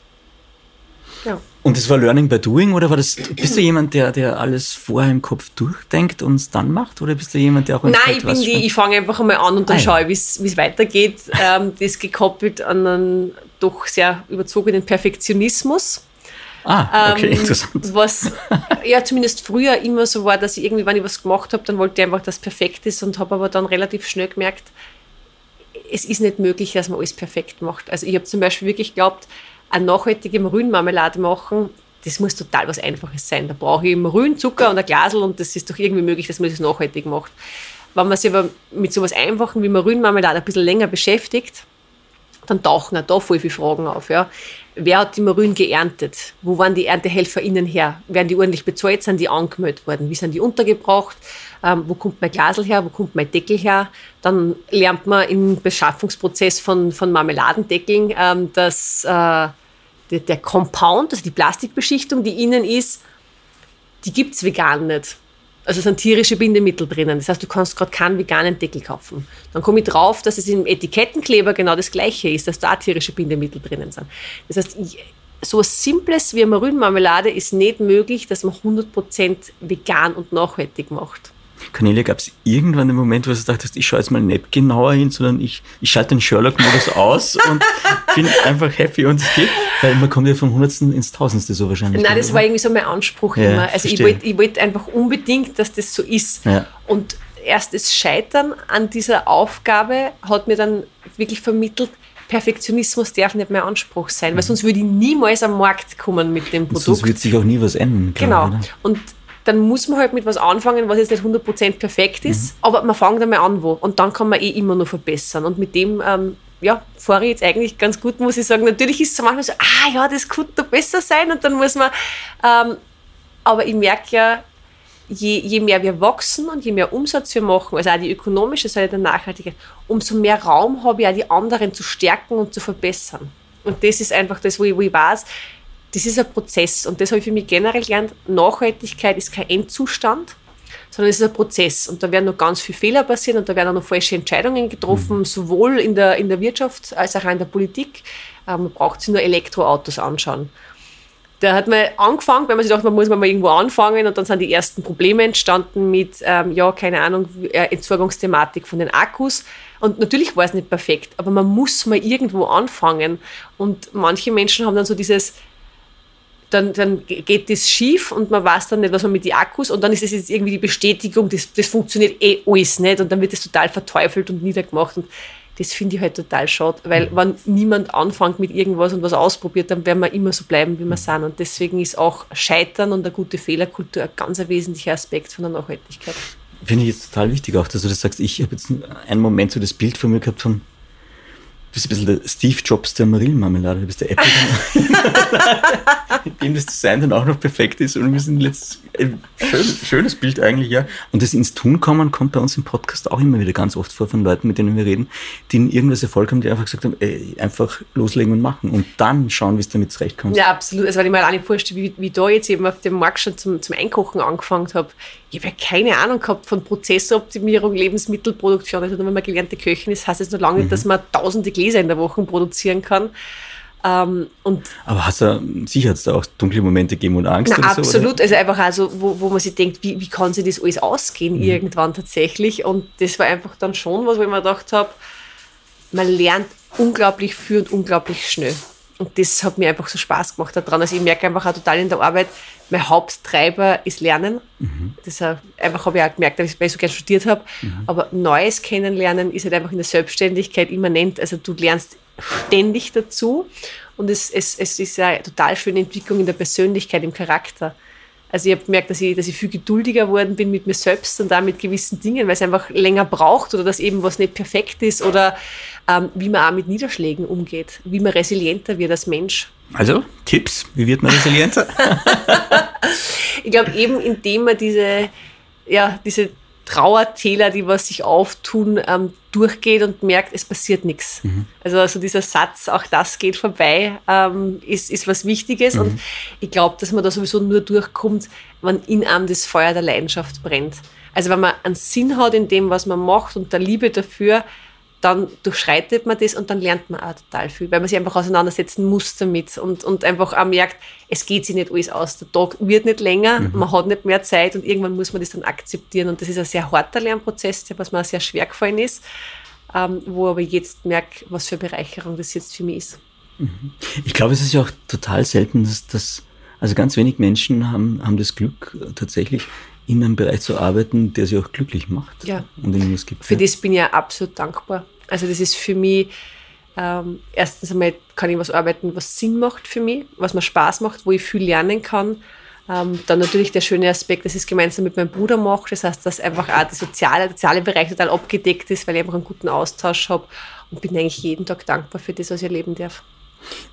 Ja. Und das war Learning by Doing oder war das, bist du jemand, der, der alles vorher im Kopf durchdenkt und es dann macht? Oder bist du jemand, der auch Nein, ich bin die, ich fange einfach einmal an und dann ah, schaue ich, wie es weitergeht. Ähm, das gekoppelt an einen doch sehr überzogenen Perfektionismus. Ah, okay, ähm, interessant. Was ja zumindest früher immer so war, dass ich irgendwie, wenn ich was gemacht habe, dann wollte ich einfach, dass es perfekt ist und habe aber dann relativ schnell gemerkt, es ist nicht möglich, dass man alles perfekt macht. Also ich habe zum Beispiel wirklich geglaubt, eine nachhaltige Marillenmarmelade machen, das muss total was Einfaches sein. Da brauche ich Marillenzucker und ein Glasel und das ist doch irgendwie möglich, dass man das nachhaltig macht. Wenn man sich aber mit so etwas Einfachen wie Marillenmarmelade ein bisschen länger beschäftigt, dann tauchen auch da voll viele Fragen auf. Ja. Wer hat die Marillen geerntet? Wo waren die ErntehelferInnen her? Werden die ordentlich bezahlt? Sind die angemeldet worden? Wie sind die untergebracht? Ähm, wo kommt mein Glasel her? Wo kommt mein Deckel her? Dann lernt man im Beschaffungsprozess von, von Marmeladendeckeln, ähm, dass äh, der, der Compound, also die Plastikbeschichtung, die innen ist, die gibt es vegan nicht. Also es sind tierische Bindemittel drinnen. Das heißt, du kannst gerade keinen veganen Deckel kaufen. Dann komme ich drauf, dass es im Etikettenkleber genau das gleiche ist, dass da tierische Bindemittel drinnen sind. Das heißt, so etwas Simples wie eine Marillenmarmelade ist nicht möglich, dass man 100% vegan und nachhaltig macht. Cornelia, gab es irgendwann einen Moment, wo du dachtest, ich schaue jetzt mal nicht genauer hin, sondern ich, ich schalte den Sherlock-Modus aus und bin einfach happy und es geht? Weil man kommt ja vom Hundertsten ins Tausendste so wahrscheinlich. Nein, das war irgendwie so mein Anspruch ja, immer. Also ich wollte wollt einfach unbedingt, dass das so ist. Ja. Und erst das Scheitern an dieser Aufgabe hat mir dann wirklich vermittelt, Perfektionismus darf nicht mein Anspruch sein, weil mhm. sonst würde ich niemals am Markt kommen mit dem Produkt. Sonst wird sich auch nie was ändern. Genau. Oder? Und dann muss man halt mit was anfangen, was jetzt nicht 100% perfekt ist, mhm. aber man fängt einmal an wo und dann kann man eh immer noch verbessern und mit dem ähm, ja, fahre ich jetzt eigentlich ganz gut, muss ich sagen. Natürlich ist es manchmal so, ah ja, das könnte doch besser sein und dann muss man, ähm, aber ich merke ja, je, je mehr wir wachsen und je mehr Umsatz wir machen, also auch die ökonomische Seite der Nachhaltigkeit, umso mehr Raum habe ich auch die anderen zu stärken und zu verbessern. Und das ist einfach das, wo ich, wo ich weiß, das ist ein Prozess. Und das habe ich für mich generell gelernt. Nachhaltigkeit ist kein Endzustand, sondern es ist ein Prozess. Und da werden noch ganz viele Fehler passieren und da werden auch noch falsche Entscheidungen getroffen, mhm. sowohl in der, in der Wirtschaft als auch in der Politik. Ähm, man braucht sich nur Elektroautos anschauen. Da hat man angefangen, weil man sich dachte, man muss mal irgendwo anfangen und dann sind die ersten Probleme entstanden mit, ähm, ja, keine Ahnung, äh, Entsorgungsthematik von den Akkus. Und natürlich war es nicht perfekt, aber man muss mal irgendwo anfangen. Und manche Menschen haben dann so dieses, dann, dann geht das schief und man weiß dann nicht, was man mit den Akkus und dann ist es jetzt irgendwie die Bestätigung, das, das funktioniert eh alles nicht und dann wird es total verteufelt und niedergemacht und das finde ich halt total schade, weil mhm. wenn niemand anfängt mit irgendwas und was ausprobiert, dann werden wir immer so bleiben, wie wir mhm. sind und deswegen ist auch Scheitern und eine gute Fehlerkultur ein ganz ein wesentlicher Aspekt von der Nachhaltigkeit. Finde ich jetzt total wichtig auch, dass du das sagst. Ich habe jetzt einen Moment so das Bild von mir gehabt von Du bist ein bisschen der Steve Jobs der Marillenmarmelade, du bist der Apple. in dem das Design dann auch noch perfekt ist und wir sind jetzt ein schön, schönes Bild eigentlich, ja. Und das ins Tun kommen kommt bei uns im Podcast auch immer wieder ganz oft vor von Leuten, mit denen wir reden, die in irgendwas Erfolg haben, die einfach gesagt haben, ey, einfach loslegen und machen und dann schauen, wie es damit zurechtkommt. Ja, absolut. Also wenn ich mir alleine vorstelle, wie, wie da jetzt eben auf dem Markt schon zum, zum Einkochen angefangen habe, ich habe ja keine Ahnung gehabt von Prozessoptimierung, Lebensmittelproduktion. Also wenn man gelernte Köchin ist, heißt es noch lange mhm. nicht, dass man tausende Gläser in der Woche produzieren kann. Ähm, und Aber hast du, sicher hat es da auch dunkle Momente gegeben und Angst? Na, absolut. So, also einfach also, wo, wo man sich denkt, wie, wie kann sich das alles ausgehen mhm. irgendwann tatsächlich? Und das war einfach dann schon was, wo ich mir gedacht habe, man lernt unglaublich viel und unglaublich schnell. Und das hat mir einfach so Spaß gemacht daran. Also ich merke einfach auch total in der Arbeit, mein Haupttreiber ist Lernen. Mhm. Das einfach habe ich auch gemerkt, weil ich so gerne studiert habe. Mhm. Aber Neues kennenlernen ist halt einfach in der Selbstständigkeit immanent. Also du lernst ständig dazu und es, es, es ist ja eine total schöne Entwicklung in der Persönlichkeit, im Charakter. Also ich habe gemerkt, dass ich, dass ich viel geduldiger geworden bin mit mir selbst und da mit gewissen Dingen, weil es einfach länger braucht oder dass eben was nicht perfekt ist oder ähm, wie man auch mit Niederschlägen umgeht, wie man resilienter wird als Mensch. Also Tipps, wie wird man resilienter? ich glaube eben, indem man diese, ja, diese Trauertäler, die was sich auftun, ähm, durchgeht und merkt, es passiert nichts. Mhm. Also, also dieser Satz, auch das geht vorbei, ähm, ist, ist was Wichtiges. Mhm. Und ich glaube, dass man da sowieso nur durchkommt, wenn in einem das Feuer der Leidenschaft brennt. Also wenn man einen Sinn hat in dem, was man macht und der Liebe dafür, dann durchschreitet man das und dann lernt man auch total viel, weil man sich einfach auseinandersetzen muss damit und, und einfach auch merkt, es geht sich nicht alles aus. Der Tag wird nicht länger, mhm. man hat nicht mehr Zeit und irgendwann muss man das dann akzeptieren. Und das ist ein sehr harter Lernprozess, der was mir sehr schwer gefallen ist, ähm, wo aber jetzt merke, was für eine Bereicherung das jetzt für mich ist. Mhm. Ich glaube, es ist ja auch total selten, dass das, also ganz wenig Menschen haben, haben das Glück tatsächlich, in einem Bereich zu arbeiten, der sie auch glücklich macht ja. und irgendwas gibt. Für ja. das bin ich ja absolut dankbar. Also das ist für mich, ähm, erstens einmal kann ich was arbeiten, was Sinn macht für mich, was mir Spaß macht, wo ich viel lernen kann. Ähm, dann natürlich der schöne Aspekt, dass ich es gemeinsam mit meinem Bruder mache. Das heißt, dass einfach auch der soziale, der soziale Bereich total abgedeckt ist, weil ich einfach einen guten Austausch habe und bin eigentlich jeden Tag dankbar für das, was ich erleben darf.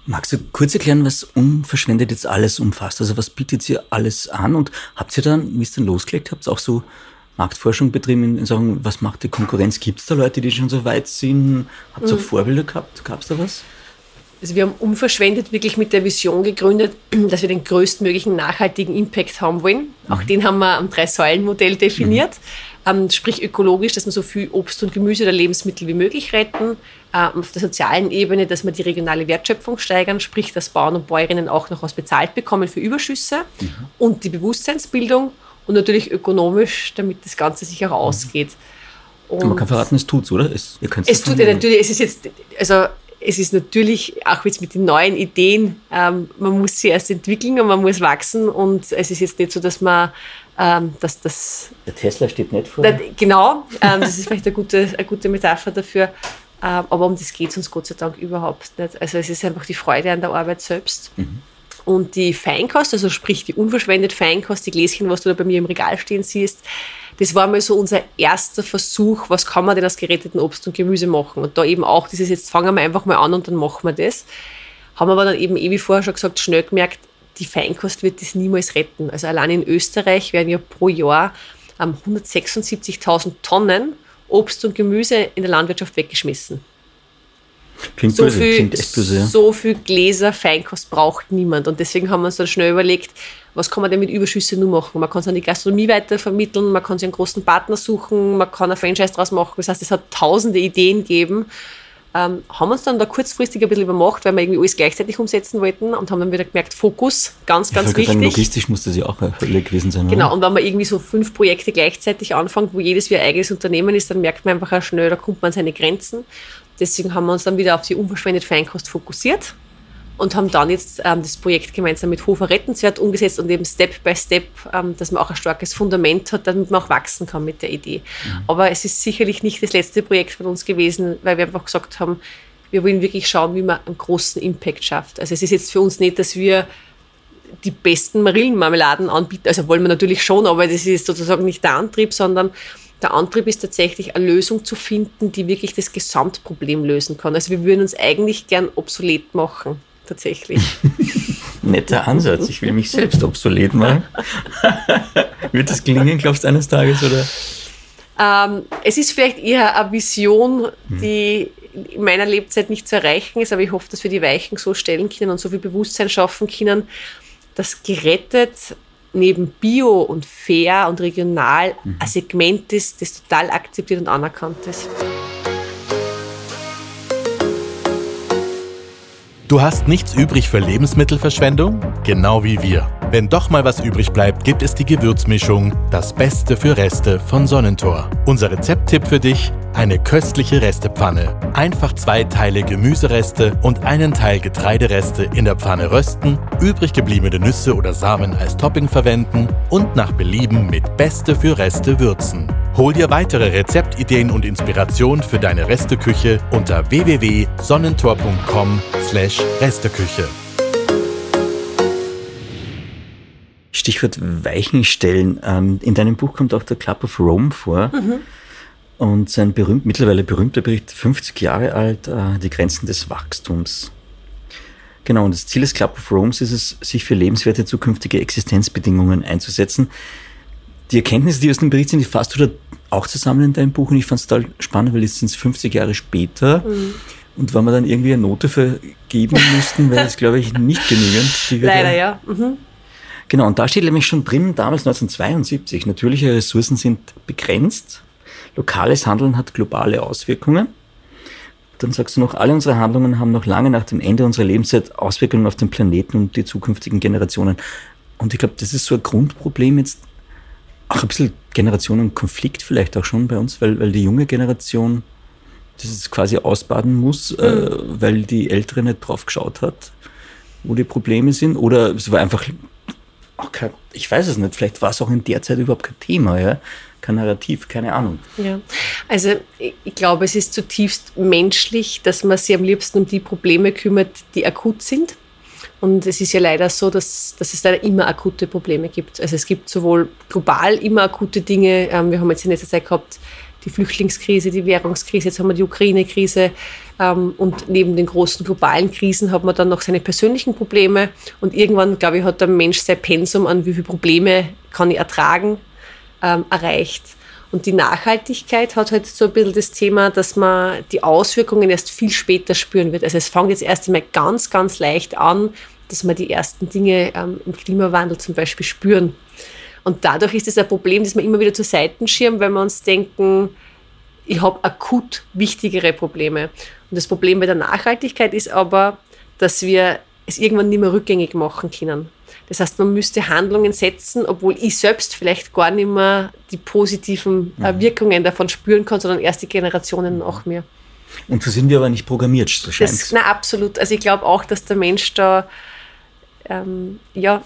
Magst du kurz erklären, was unverschwendet jetzt alles umfasst? Also was bietet ihr alles an und habt ihr dann, wie es dann losgelegt habt, auch so Marktforschung betrieben in Sachen, was macht die Konkurrenz? Gibt es da Leute, die schon so weit sind? Habt ihr mhm. auch Vorbilder gehabt? Gab es da was? Also wir haben unverschwendet wirklich mit der Vision gegründet, dass wir den größtmöglichen nachhaltigen Impact haben wollen. Auch mhm. den haben wir am Drei-Säulen-Modell definiert. Mhm. Ähm, sprich ökologisch, dass wir so viel Obst und Gemüse oder Lebensmittel wie möglich retten. Ähm, auf der sozialen Ebene, dass wir die regionale Wertschöpfung steigern, sprich, dass Bauern und Bäuerinnen auch noch was bezahlt bekommen für Überschüsse. Mhm. Und die Bewusstseinsbildung und natürlich ökonomisch, damit das Ganze sich auch ausgeht. Und Man kann verraten, es tut's, oder? Es, ihr es tut ja natürlich, es ist jetzt, also es ist natürlich auch jetzt mit den neuen Ideen, ähm, man muss sie erst entwickeln und man muss wachsen und es ist jetzt nicht so, dass man ähm, dass das. Der Tesla steht nicht vor. Der, genau, ähm, das ist vielleicht eine gute, eine gute Metapher dafür. Ähm, aber um das geht es uns Gott sei Dank überhaupt nicht. Also es ist einfach die Freude an der Arbeit selbst. Mhm. Und die Feinkost, also sprich die unverschwendete Feinkost, die Gläschen, was du da bei mir im Regal stehen siehst, das war mal so unser erster Versuch, was kann man denn aus geretteten Obst und Gemüse machen. Und da eben auch dieses, jetzt fangen wir einfach mal an und dann machen wir das. Haben wir aber dann eben, eh wie vorher schon gesagt, schnell gemerkt, die Feinkost wird das niemals retten. Also allein in Österreich werden ja pro Jahr 176.000 Tonnen Obst und Gemüse in der Landwirtschaft weggeschmissen. Klingt so böse, viel, klingt echt böse. Ja. So viel Gläser Feinkost braucht niemand. Und deswegen haben wir uns dann schnell überlegt, was kann man denn mit Überschüsse nur machen? Man kann es an die Gastronomie weitervermitteln, man kann sich einen großen Partner suchen, man kann ein Franchise draus machen. Das heißt, es hat tausende Ideen gegeben ähm, haben uns dann da kurzfristig ein bisschen übermacht, weil wir irgendwie alles gleichzeitig umsetzen wollten und haben dann wieder gemerkt, Fokus, ganz, ganz wichtig. Sagen, logistisch musste sie auch Hölle gewesen sein. Genau, oder? und wenn man irgendwie so fünf Projekte gleichzeitig anfängt, wo jedes wie ein eigenes Unternehmen ist, dann merkt man einfach auch schnell, da kommt man an seine Grenzen. Deswegen haben wir uns dann wieder auf die unverschwendete Feinkost fokussiert und haben dann jetzt ähm, das Projekt gemeinsam mit Hofer Rettenswert umgesetzt und eben Step by Step, ähm, dass man auch ein starkes Fundament hat, damit man auch wachsen kann mit der Idee. Mhm. Aber es ist sicherlich nicht das letzte Projekt von uns gewesen, weil wir einfach gesagt haben, wir wollen wirklich schauen, wie man einen großen Impact schafft. Also es ist jetzt für uns nicht, dass wir die besten Marillenmarmeladen anbieten, also wollen wir natürlich schon, aber das ist sozusagen nicht der Antrieb, sondern der Antrieb ist tatsächlich eine Lösung zu finden, die wirklich das Gesamtproblem lösen kann. Also wir würden uns eigentlich gern obsolet machen tatsächlich. Netter Ansatz. Ich will mich selbst obsolet machen. Wird das gelingen, glaubst du, eines Tages? Oder? Ähm, es ist vielleicht eher eine Vision, hm. die in meiner Lebzeit nicht zu erreichen ist, aber ich hoffe, dass wir die Weichen so stellen können und so viel Bewusstsein schaffen können, dass gerettet neben Bio und fair und regional mhm. ein Segment ist, das total akzeptiert und anerkannt ist. Du hast nichts übrig für Lebensmittelverschwendung? Genau wie wir. Wenn doch mal was übrig bleibt, gibt es die Gewürzmischung Das Beste für Reste von Sonnentor. Unser Rezepttipp für dich: eine köstliche Restepfanne. Einfach zwei Teile Gemüsereste und einen Teil Getreidereste in der Pfanne rösten, übrig gebliebene Nüsse oder Samen als Topping verwenden und nach Belieben mit Beste für Reste würzen. Hol dir weitere Rezeptideen und Inspiration für deine Resteküche unter www.sonnentor.com/resteküche. Stichwort Weichenstellen. Ähm, in deinem Buch kommt auch der Club of Rome vor. Mhm. Und sein berühmt, mittlerweile berühmter Bericht, 50 Jahre alt, äh, die Grenzen des Wachstums. Genau, und das Ziel des Club of Rome ist es, sich für lebenswerte zukünftige Existenzbedingungen einzusetzen. Die Erkenntnisse, die aus dem Bericht sind, die fasst du da auch zusammen in deinem Buch und ich fand es total spannend, weil jetzt sind es 50 Jahre später mhm. und wenn wir dann irgendwie eine Note vergeben müssten, wäre es, glaube ich, nicht genügend. Leider, ja. Mhm. Genau, und da steht nämlich schon drin, damals 1972, natürliche Ressourcen sind begrenzt, lokales Handeln hat globale Auswirkungen. Dann sagst du noch, alle unsere Handlungen haben noch lange nach dem Ende unserer Lebenszeit Auswirkungen auf den Planeten und die zukünftigen Generationen. Und ich glaube, das ist so ein Grundproblem jetzt auch ein bisschen Generationenkonflikt vielleicht auch schon bei uns, weil, weil die junge Generation das quasi ausbaden muss, äh, mhm. äh, weil die Ältere nicht drauf geschaut hat, wo die Probleme sind. Oder es war einfach, auch kein, ich weiß es nicht, vielleicht war es auch in der Zeit überhaupt kein Thema, ja? kein Narrativ, keine Ahnung. Ja, also ich glaube, es ist zutiefst menschlich, dass man sich am liebsten um die Probleme kümmert, die akut sind und es ist ja leider so, dass, dass es leider immer akute Probleme gibt. Also es gibt sowohl global immer akute Dinge. Ähm, wir haben jetzt in letzter Zeit gehabt die Flüchtlingskrise, die Währungskrise, jetzt haben wir die Ukraine-Krise. Ähm, und neben den großen globalen Krisen hat man dann noch seine persönlichen Probleme. Und irgendwann, glaube ich, hat der Mensch sein Pensum an, wie viele Probleme kann ich ertragen, ähm, erreicht. Und die Nachhaltigkeit hat halt so ein bisschen das Thema, dass man die Auswirkungen erst viel später spüren wird. Also es fängt jetzt erst einmal ganz, ganz leicht an, dass man die ersten Dinge ähm, im Klimawandel zum Beispiel spüren. Und dadurch ist es ein Problem, das wir immer wieder zur Seiten schirmen, weil wir uns denken, ich habe akut wichtigere Probleme. Und das Problem bei der Nachhaltigkeit ist aber, dass wir es irgendwann nicht mehr rückgängig machen können. Das heißt, man müsste Handlungen setzen, obwohl ich selbst vielleicht gar nicht mehr die positiven äh, mhm. Wirkungen davon spüren kann, sondern erst die Generationen nach mir. Und so sind wir aber nicht programmiert, so scheint es. Na, absolut. Also ich glaube auch, dass der Mensch da ähm, ja,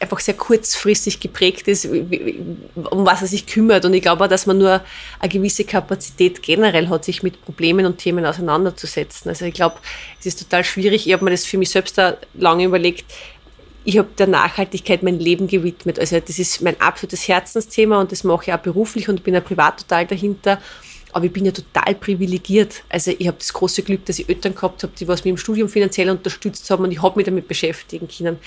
einfach sehr kurzfristig geprägt ist, um was er sich kümmert. Und ich glaube auch, dass man nur eine gewisse Kapazität generell hat, sich mit Problemen und Themen auseinanderzusetzen. Also ich glaube, es ist total schwierig. Ich habe mir das für mich selbst da lange überlegt. Ich habe der Nachhaltigkeit mein Leben gewidmet. Also das ist mein absolutes Herzensthema und das mache ich auch beruflich und bin ja privat total dahinter. Aber ich bin ja total privilegiert. Also ich habe das große Glück, dass ich Eltern gehabt habe, die was mich im Studium finanziell unterstützt haben und ich habe mich damit beschäftigen können.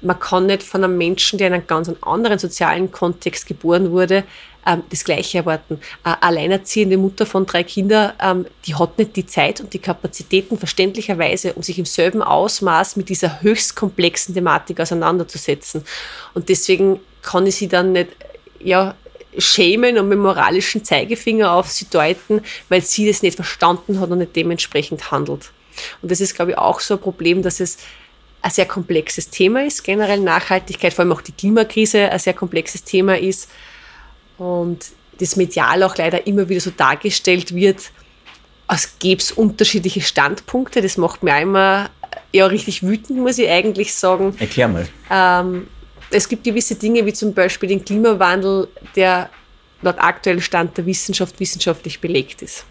Man kann nicht von einem Menschen, der in einem ganz anderen sozialen Kontext geboren wurde, ähm, das Gleiche erwarten. Eine alleinerziehende Mutter von drei Kindern, ähm, die hat nicht die Zeit und die Kapazitäten verständlicherweise, um sich im selben Ausmaß mit dieser höchst komplexen Thematik auseinanderzusetzen. Und deswegen kann ich sie dann nicht ja, schämen und mit moralischen Zeigefinger auf sie deuten, weil sie das nicht verstanden hat und nicht dementsprechend handelt. Und das ist, glaube ich, auch so ein Problem, dass es ein sehr komplexes Thema ist, generell Nachhaltigkeit, vor allem auch die Klimakrise ein sehr komplexes Thema ist und das medial auch leider immer wieder so dargestellt wird, als gäbe es unterschiedliche Standpunkte. Das macht mir immer ja richtig wütend, muss ich eigentlich sagen. Erklär mal. Ähm, es gibt gewisse Dinge wie zum Beispiel den Klimawandel, der laut aktuellem Stand der Wissenschaft wissenschaftlich belegt ist.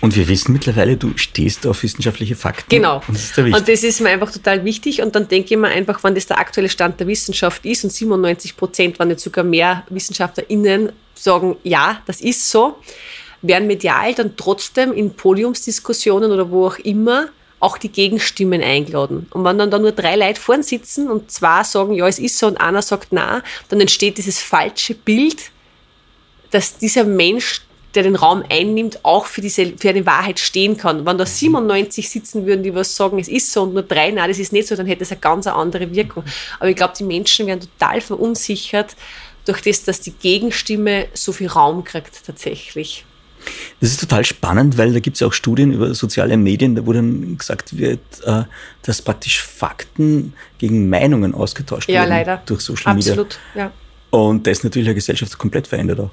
Und wir wissen mittlerweile, du stehst auf wissenschaftliche Fakten. Genau. Und das, und das ist mir einfach total wichtig. Und dann denke ich mir einfach, wenn das der aktuelle Stand der Wissenschaft ist und 97 Prozent, wenn nicht sogar mehr WissenschaftlerInnen sagen, ja, das ist so, werden medial dann trotzdem in Podiumsdiskussionen oder wo auch immer auch die Gegenstimmen eingeladen. Und wenn dann da nur drei Leute vorn sitzen und zwei sagen, ja, es ist so und einer sagt na, dann entsteht dieses falsche Bild, dass dieser Mensch, der den Raum einnimmt, auch für, diese, für eine Wahrheit stehen kann. Wenn da 97 sitzen würden, die was sagen, es ist so und nur drei, na, das ist nicht so, dann hätte es eine ganz andere Wirkung. Aber ich glaube, die Menschen werden total verunsichert durch das, dass die Gegenstimme so viel Raum kriegt tatsächlich. Das ist total spannend, weil da gibt es auch Studien über soziale Medien, wo dann gesagt wird, äh, dass praktisch Fakten gegen Meinungen ausgetauscht ja, werden leider. durch Social Media. Absolut, ja. Und das natürlich eine Gesellschaft komplett verändert auch.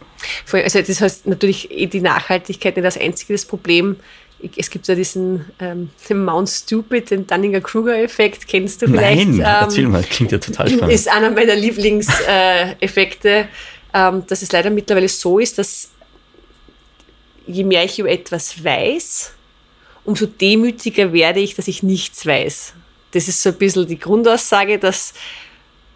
Also das heißt natürlich eh die Nachhaltigkeit nicht das einzige das Problem. Es gibt ja diesen ähm, den Mount Stupid, den Dunninger-Kruger-Effekt, kennst du vielleicht? Nein, ähm, erzähl mal, klingt ja total spannend. Ist einer meiner Lieblingseffekte, äh, ähm, dass es leider mittlerweile so ist, dass je mehr ich über etwas weiß, umso demütiger werde ich, dass ich nichts weiß. Das ist so ein bisschen die Grundaussage, dass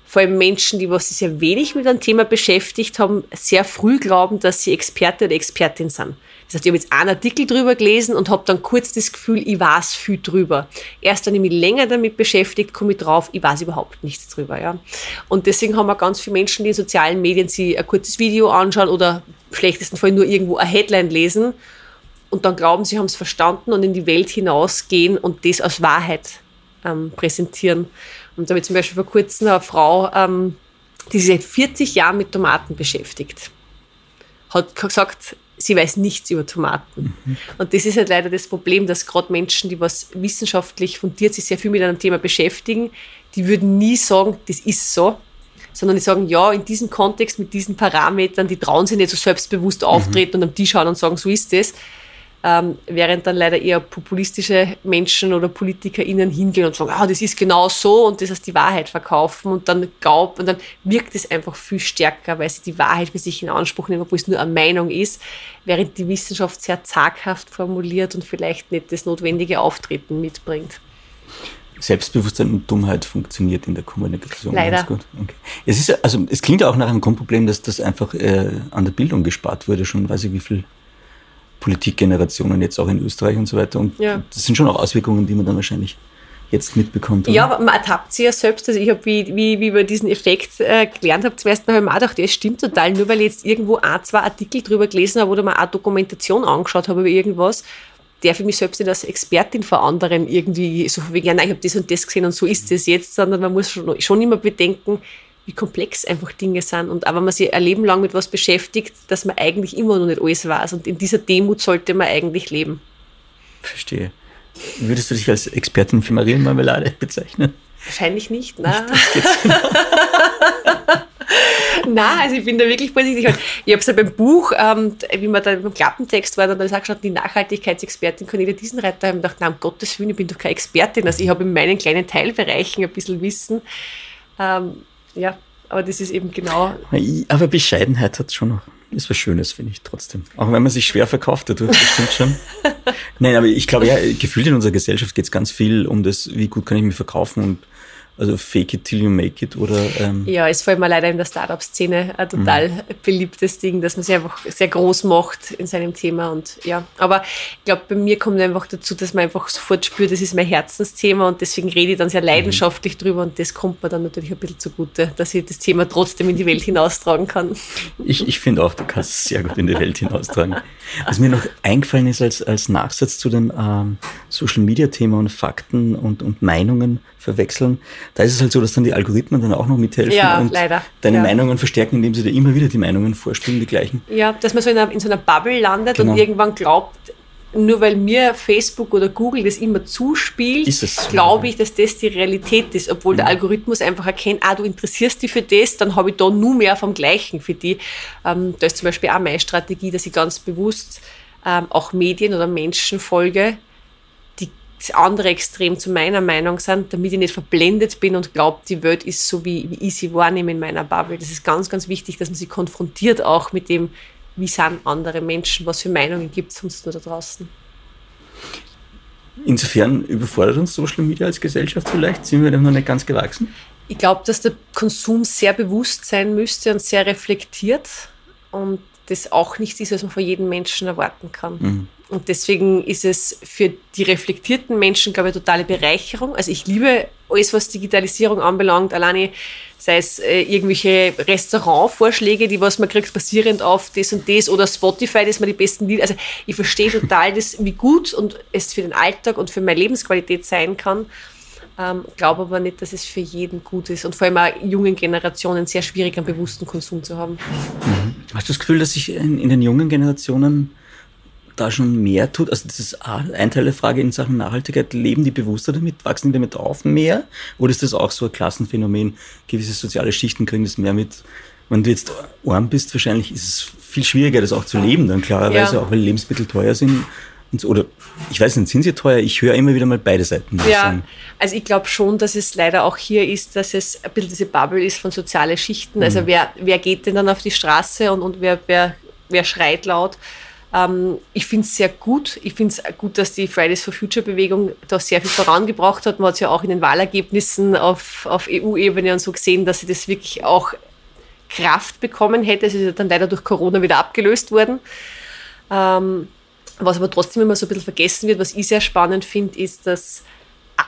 vor allem Menschen, die was sich sehr wenig mit einem Thema beschäftigt haben, sehr früh glauben, dass sie Experte oder Expertin sind. Das heißt, ich habe jetzt einen Artikel drüber gelesen und habe dann kurz das Gefühl, ich weiß viel drüber. Erst wenn ich mich länger damit beschäftigt, komme ich drauf, ich weiß überhaupt nichts drüber. Ja. Und deswegen haben wir ganz viele Menschen, die in sozialen Medien sich ein kurzes Video anschauen oder im schlechtesten Fall nur irgendwo eine Headline lesen und dann glauben, sie haben es verstanden und in die Welt hinausgehen und das als Wahrheit ähm, präsentieren. Und da habe ich zum Beispiel vor kurzem eine Frau, ähm, die sich seit 40 Jahren mit Tomaten beschäftigt, hat gesagt, sie weiß nichts über Tomaten. Mhm. Und das ist halt leider das Problem, dass gerade Menschen, die was wissenschaftlich fundiert sich sehr viel mit einem Thema beschäftigen, die würden nie sagen, das ist so, sondern die sagen, ja, in diesem Kontext, mit diesen Parametern, die trauen sich nicht so selbstbewusst auftreten mhm. und am Tisch schauen und sagen, so ist das. Ähm, während dann leider eher populistische Menschen oder PolitikerInnen hingehen und sagen, ah, das ist genau so und das heißt die Wahrheit verkaufen und dann glaubt und dann wirkt es einfach viel stärker, weil sie die Wahrheit für sich in Anspruch nehmen, obwohl es nur eine Meinung ist, während die Wissenschaft sehr zaghaft formuliert und vielleicht nicht das notwendige Auftreten mitbringt. Selbstbewusstsein und Dummheit funktioniert in der Kommunikation Leider. ganz gut. Okay. Es, ist, also, es klingt ja auch nach einem Grundproblem, dass das einfach äh, an der Bildung gespart wurde, schon weiß ich wie viel Politikgenerationen jetzt auch in Österreich und so weiter. Und ja. das sind schon auch Auswirkungen, die man dann wahrscheinlich jetzt mitbekommt. Oder? Ja, aber man ertappt sie ja selbst. Also ich habe, wie, wie, wie über diesen Effekt äh, gelernt habe, zum ersten Mal habe ich mir gedacht, das stimmt total. Nur weil ich jetzt irgendwo ein, zwei Artikel drüber gelesen habe oder mal eine Dokumentation angeschaut habe über irgendwas, darf ich mich selbst nicht als Expertin vor anderen irgendwie so wegen, ja, nein, ich habe das und das gesehen und so ist das jetzt, sondern man muss schon, schon immer bedenken, wie komplex einfach Dinge sind. Und auch wenn man sich ein Leben lang mit was beschäftigt, dass man eigentlich immer noch nicht alles weiß. Und in dieser Demut sollte man eigentlich leben. Verstehe. Würdest du dich als Expertin für Marienmarmelade bezeichnen? Wahrscheinlich nicht, nein. Nein, also ich bin da wirklich vorsichtig. Ich habe es ja beim Buch, ähm, wie man da beim Klappentext war, dann habe ich gesagt, die Nachhaltigkeitsexpertin Cornelia Diesenreiter, habe ich gedacht, nein, um Gottes Willen, ich bin doch keine Expertin. Also ich habe in meinen kleinen Teilbereichen ein bisschen Wissen. Ähm, ja, aber das ist eben genau. Aber Bescheidenheit hat schon noch ist was Schönes, finde ich trotzdem. Auch wenn man sich schwer verkauft dadurch, das stimmt schon. Nein, aber ich glaube, ja, gefühlt in unserer Gesellschaft geht es ganz viel um das, wie gut kann ich mich verkaufen und also fake it till you make it oder? Ähm ja, ist vor allem leider in der Startup-Szene ein total mhm. beliebtes Ding, dass man sich einfach sehr groß macht in seinem Thema und ja. Aber ich glaube, bei mir kommt einfach dazu, dass man einfach sofort spürt, das ist mein Herzensthema und deswegen rede ich dann sehr mhm. leidenschaftlich mhm. drüber und das kommt mir dann natürlich ein bisschen zugute, dass ich das Thema trotzdem in die Welt hinaustragen kann. Ich, ich finde auch, du kannst es sehr gut in die Welt hinaustragen. Was mir noch eingefallen ist als, als Nachsatz zu dem ähm, Social-Media-Thema und Fakten und, und Meinungen verwechseln, da ist es halt so, dass dann die Algorithmen dann auch noch mithelfen ja, und leider. deine ja. Meinungen verstärken, indem sie dir immer wieder die Meinungen vorspielen, die gleichen. Ja, dass man so in, einer, in so einer Bubble landet genau. und irgendwann glaubt, nur weil mir Facebook oder Google das immer zuspielt, so, glaube ich, dass das die Realität ist, obwohl mhm. der Algorithmus einfach erkennt, ah, du interessierst dich für das, dann habe ich da nur mehr vom Gleichen für die. Ähm, da ist zum Beispiel auch meine Strategie, dass ich ganz bewusst ähm, auch Medien oder Menschen folge, das andere Extrem zu meiner Meinung sind, damit ich nicht verblendet bin und glaube, die Welt ist so, wie, wie ich sie wahrnehme in meiner Bubble. Das ist ganz, ganz wichtig, dass man sich konfrontiert auch mit dem, wie sind andere Menschen, was für Meinungen gibt es sonst nur da draußen. Insofern überfordert uns Social Media als Gesellschaft vielleicht? Sind wir dem noch nicht ganz gewachsen? Ich glaube, dass der Konsum sehr bewusst sein müsste und sehr reflektiert und das auch nichts ist, was man von jedem Menschen erwarten kann. Mhm. Und deswegen ist es für die reflektierten Menschen, glaube ich, eine totale Bereicherung. Also ich liebe alles, was Digitalisierung anbelangt. Alleine sei es äh, irgendwelche Restaurantvorschläge, die was man kriegt, basierend auf das und das oder Spotify, das man die besten Lieder. Also ich verstehe total, das, wie gut und es für den Alltag und für meine Lebensqualität sein kann. Ähm, glaube aber nicht, dass es für jeden gut ist und vor allem auch jungen Generationen sehr schwierig, einen bewussten Konsum zu haben. Mhm. Hast du das Gefühl, dass sich in, in den jungen Generationen da schon mehr tut? Also das ist ein Teil der Frage in Sachen Nachhaltigkeit. Leben die bewusster damit? Wachsen die damit auf mehr? Oder ist das auch so ein Klassenphänomen? Gewisse soziale Schichten kriegen das mehr mit. Wenn du jetzt arm bist, wahrscheinlich ist es viel schwieriger, das auch zu leben, dann klarerweise, ja. auch weil Lebensmittel teuer sind. Oder ich weiß nicht, sind sie teuer? Ich höre immer wieder mal beide Seiten. Ja, also ich glaube schon, dass es leider auch hier ist, dass es ein bisschen diese Bubble ist von sozialen Schichten. Also mhm. wer, wer geht denn dann auf die Straße und, und wer, wer, wer schreit laut? Ähm, ich finde es sehr gut. Ich finde es gut, dass die Fridays for Future Bewegung da sehr viel vorangebracht hat. Man hat es ja auch in den Wahlergebnissen auf, auf EU-Ebene und so gesehen, dass sie das wirklich auch Kraft bekommen hätte. Es ist ja dann leider durch Corona wieder abgelöst worden. Ähm, was aber trotzdem immer so ein bisschen vergessen wird, was ich sehr spannend finde, ist, dass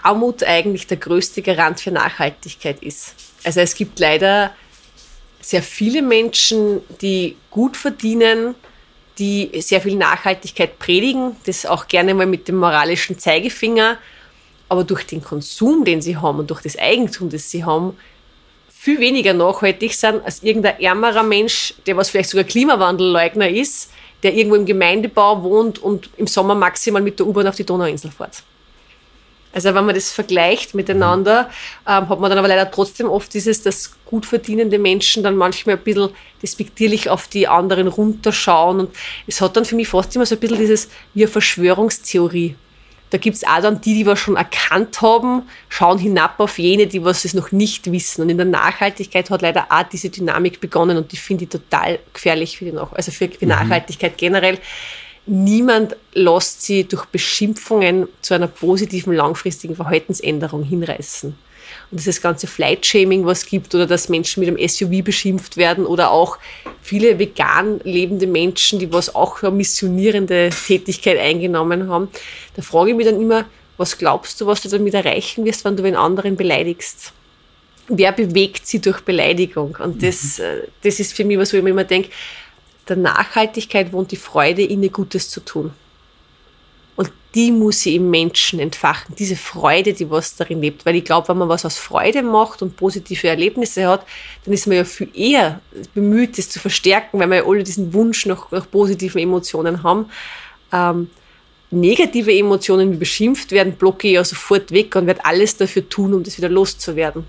Armut eigentlich der größte Garant für Nachhaltigkeit ist. Also es gibt leider sehr viele Menschen, die gut verdienen, die sehr viel Nachhaltigkeit predigen, das auch gerne mal mit dem moralischen Zeigefinger, aber durch den Konsum, den sie haben und durch das Eigentum, das sie haben, viel weniger nachhaltig sind als irgendein ärmerer Mensch, der was vielleicht sogar Klimawandelleugner ist, der irgendwo im Gemeindebau wohnt und im Sommer maximal mit der U-Bahn auf die Donauinsel fährt. Also wenn man das vergleicht miteinander, ähm, hat man dann aber leider trotzdem oft dieses, dass gut verdienende Menschen dann manchmal ein bisschen despektierlich auf die anderen runterschauen. Und es hat dann für mich fast immer so ein bisschen dieses wie eine Verschwörungstheorie. Da gibt es auch dann die, die was schon erkannt haben, schauen hinab auf jene, die was es noch nicht wissen. Und in der Nachhaltigkeit hat leider auch diese Dynamik begonnen und die finde ich total gefährlich für die, Nach also für die mhm. Nachhaltigkeit generell niemand lässt sie durch Beschimpfungen zu einer positiven langfristigen Verhaltensänderung hinreißen. Und dieses ganze Flight-Shaming, was es gibt, oder dass Menschen mit einem SUV beschimpft werden, oder auch viele vegan lebende Menschen, die was auch eine missionierende Tätigkeit eingenommen haben, da frage ich mich dann immer, was glaubst du, was du damit erreichen wirst, wenn du den anderen beleidigst? Wer bewegt sie durch Beleidigung? Und das, mhm. das ist für mich was, wo ich mir immer denke, der Nachhaltigkeit wohnt die Freude, ihnen Gutes zu tun. Und die muss sie im Menschen entfachen, diese Freude, die was darin lebt. Weil ich glaube, wenn man was aus Freude macht und positive Erlebnisse hat, dann ist man ja viel eher bemüht, das zu verstärken, weil wir ja alle diesen Wunsch nach, nach positiven Emotionen haben. Ähm, negative Emotionen wie beschimpft werden, blocke ich ja sofort weg und werde alles dafür tun, um das wieder loszuwerden.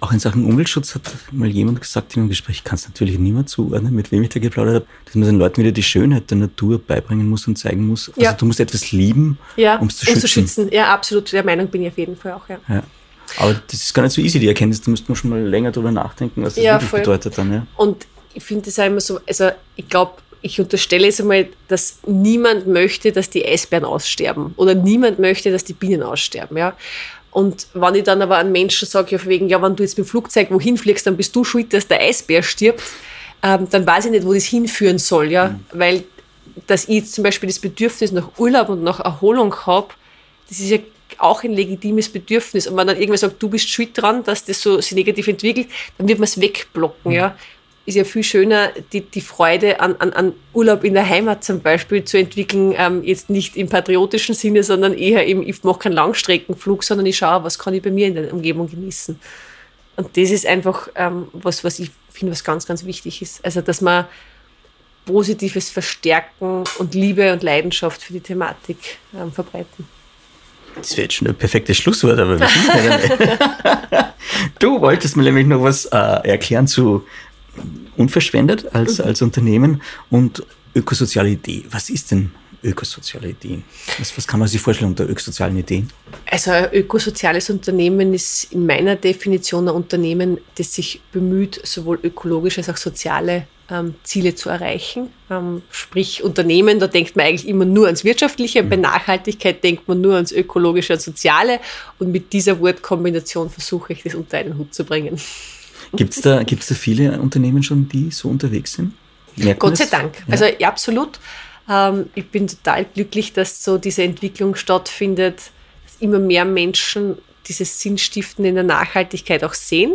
Auch in Sachen Umweltschutz hat mal jemand gesagt in einem Gespräch, ich kann es natürlich niemand zuordnen, mit wem ich da geplaudert habe, dass man den Leuten wieder die Schönheit der Natur beibringen muss und zeigen muss. Also ja. du musst etwas lieben, ja, um es zu schützen. Um zu schützen. Ja, absolut. Der Meinung bin ich auf jeden Fall auch, ja. ja. Aber das ist gar nicht so easy, die Erkenntnis. Da müsste man schon mal länger drüber nachdenken, was das ja, wirklich voll. bedeutet dann. Ja. Und ich finde es auch immer so, also ich glaube, ich unterstelle es einmal, dass niemand möchte, dass die Eisbären aussterben oder niemand möchte, dass die Bienen aussterben. Ja? Und wenn ich dann aber an Menschen sage, ja, wegen, ja, wenn du jetzt mit dem Flugzeug wohin fliegst, dann bist du schuld, dass der Eisbär stirbt, ähm, dann weiß ich nicht, wo das hinführen soll. Ja? Mhm. Weil, dass ich zum Beispiel das Bedürfnis nach Urlaub und nach Erholung habe, das ist ja auch ein legitimes Bedürfnis. Und wenn dann irgendwer sagt, du bist schuld dran, dass das so sich negativ entwickelt, dann wird man es wegblocken. Mhm. Ja? Ist ja viel schöner, die, die Freude an, an, an Urlaub in der Heimat zum Beispiel zu entwickeln, ähm, jetzt nicht im patriotischen Sinne, sondern eher eben, ich mache keinen Langstreckenflug, sondern ich schaue, was kann ich bei mir in der Umgebung genießen. Und das ist einfach ähm, was, was ich finde, was ganz, ganz wichtig ist. Also, dass man positives Verstärken und Liebe und Leidenschaft für die Thematik ähm, verbreiten. Das wäre jetzt schon ein perfektes Schlusswort, aber wir sind ja nicht. Du wolltest mir nämlich noch was äh, erklären zu unverschwendet als, als Unternehmen und ökosoziale Idee. Was ist denn ökosoziale Ideen? Was, was kann man sich vorstellen unter ökosozialen Ideen? Also ein ökosoziales Unternehmen ist in meiner Definition ein Unternehmen, das sich bemüht, sowohl ökologische als auch soziale ähm, Ziele zu erreichen. Ähm, sprich Unternehmen, da denkt man eigentlich immer nur ans Wirtschaftliche, mhm. bei Nachhaltigkeit denkt man nur ans Ökologische und Soziale und mit dieser Wortkombination versuche ich das unter einen Hut zu bringen. Gibt es da, gibt's da viele Unternehmen schon, die so unterwegs sind? Merkt Gott sei Dank. Ja. Also ja, absolut. Ähm, ich bin total glücklich, dass so diese Entwicklung stattfindet, dass immer mehr Menschen dieses Sinnstiften in der Nachhaltigkeit auch sehen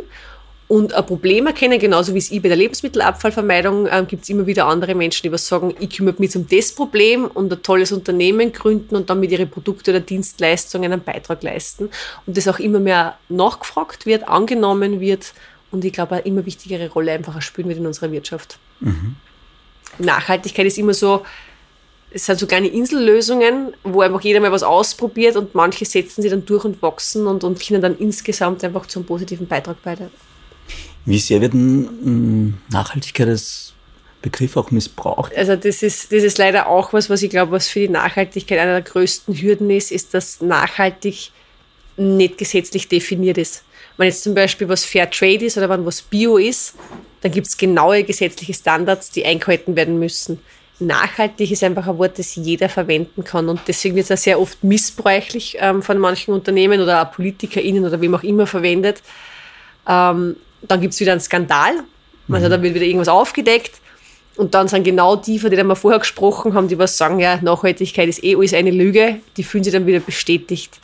und ein Problem erkennen, genauso wie es ich bei der Lebensmittelabfallvermeidung ähm, gibt es immer wieder andere Menschen, die was sagen, ich kümmere mich um das Problem und ein tolles Unternehmen gründen und dann mit ihren Produkten oder Dienstleistungen einen Beitrag leisten. Und das auch immer mehr nachgefragt wird, angenommen wird und ich glaube, eine immer wichtigere Rolle einfach spielen wird in unserer Wirtschaft. Mhm. Nachhaltigkeit ist immer so, es sind so kleine Insellösungen, wo einfach jeder mal was ausprobiert und manche setzen sie dann durch und wachsen und, und können dann insgesamt einfach zum positiven Beitrag bei Wie sehr wird hm, Nachhaltigkeit als Begriff auch missbraucht? Also das ist, das ist leider auch was, was ich glaube, was für die Nachhaltigkeit einer der größten Hürden ist, ist, dass nachhaltig nicht gesetzlich definiert ist. Wenn jetzt zum Beispiel was Fair Trade ist oder wenn was Bio ist, dann gibt es genaue gesetzliche Standards, die eingehalten werden müssen. Nachhaltig ist einfach ein Wort, das jeder verwenden kann. Und deswegen wird es auch sehr oft missbräuchlich ähm, von manchen Unternehmen oder auch PolitikerInnen oder wem auch immer verwendet. Ähm, dann gibt es wieder einen Skandal. Also mhm. dann wird wieder irgendwas aufgedeckt. Und dann sind genau die, von denen wir vorher gesprochen haben, die was sagen, ja, Nachhaltigkeit ist eh alles eine Lüge, die fühlen sich dann wieder bestätigt.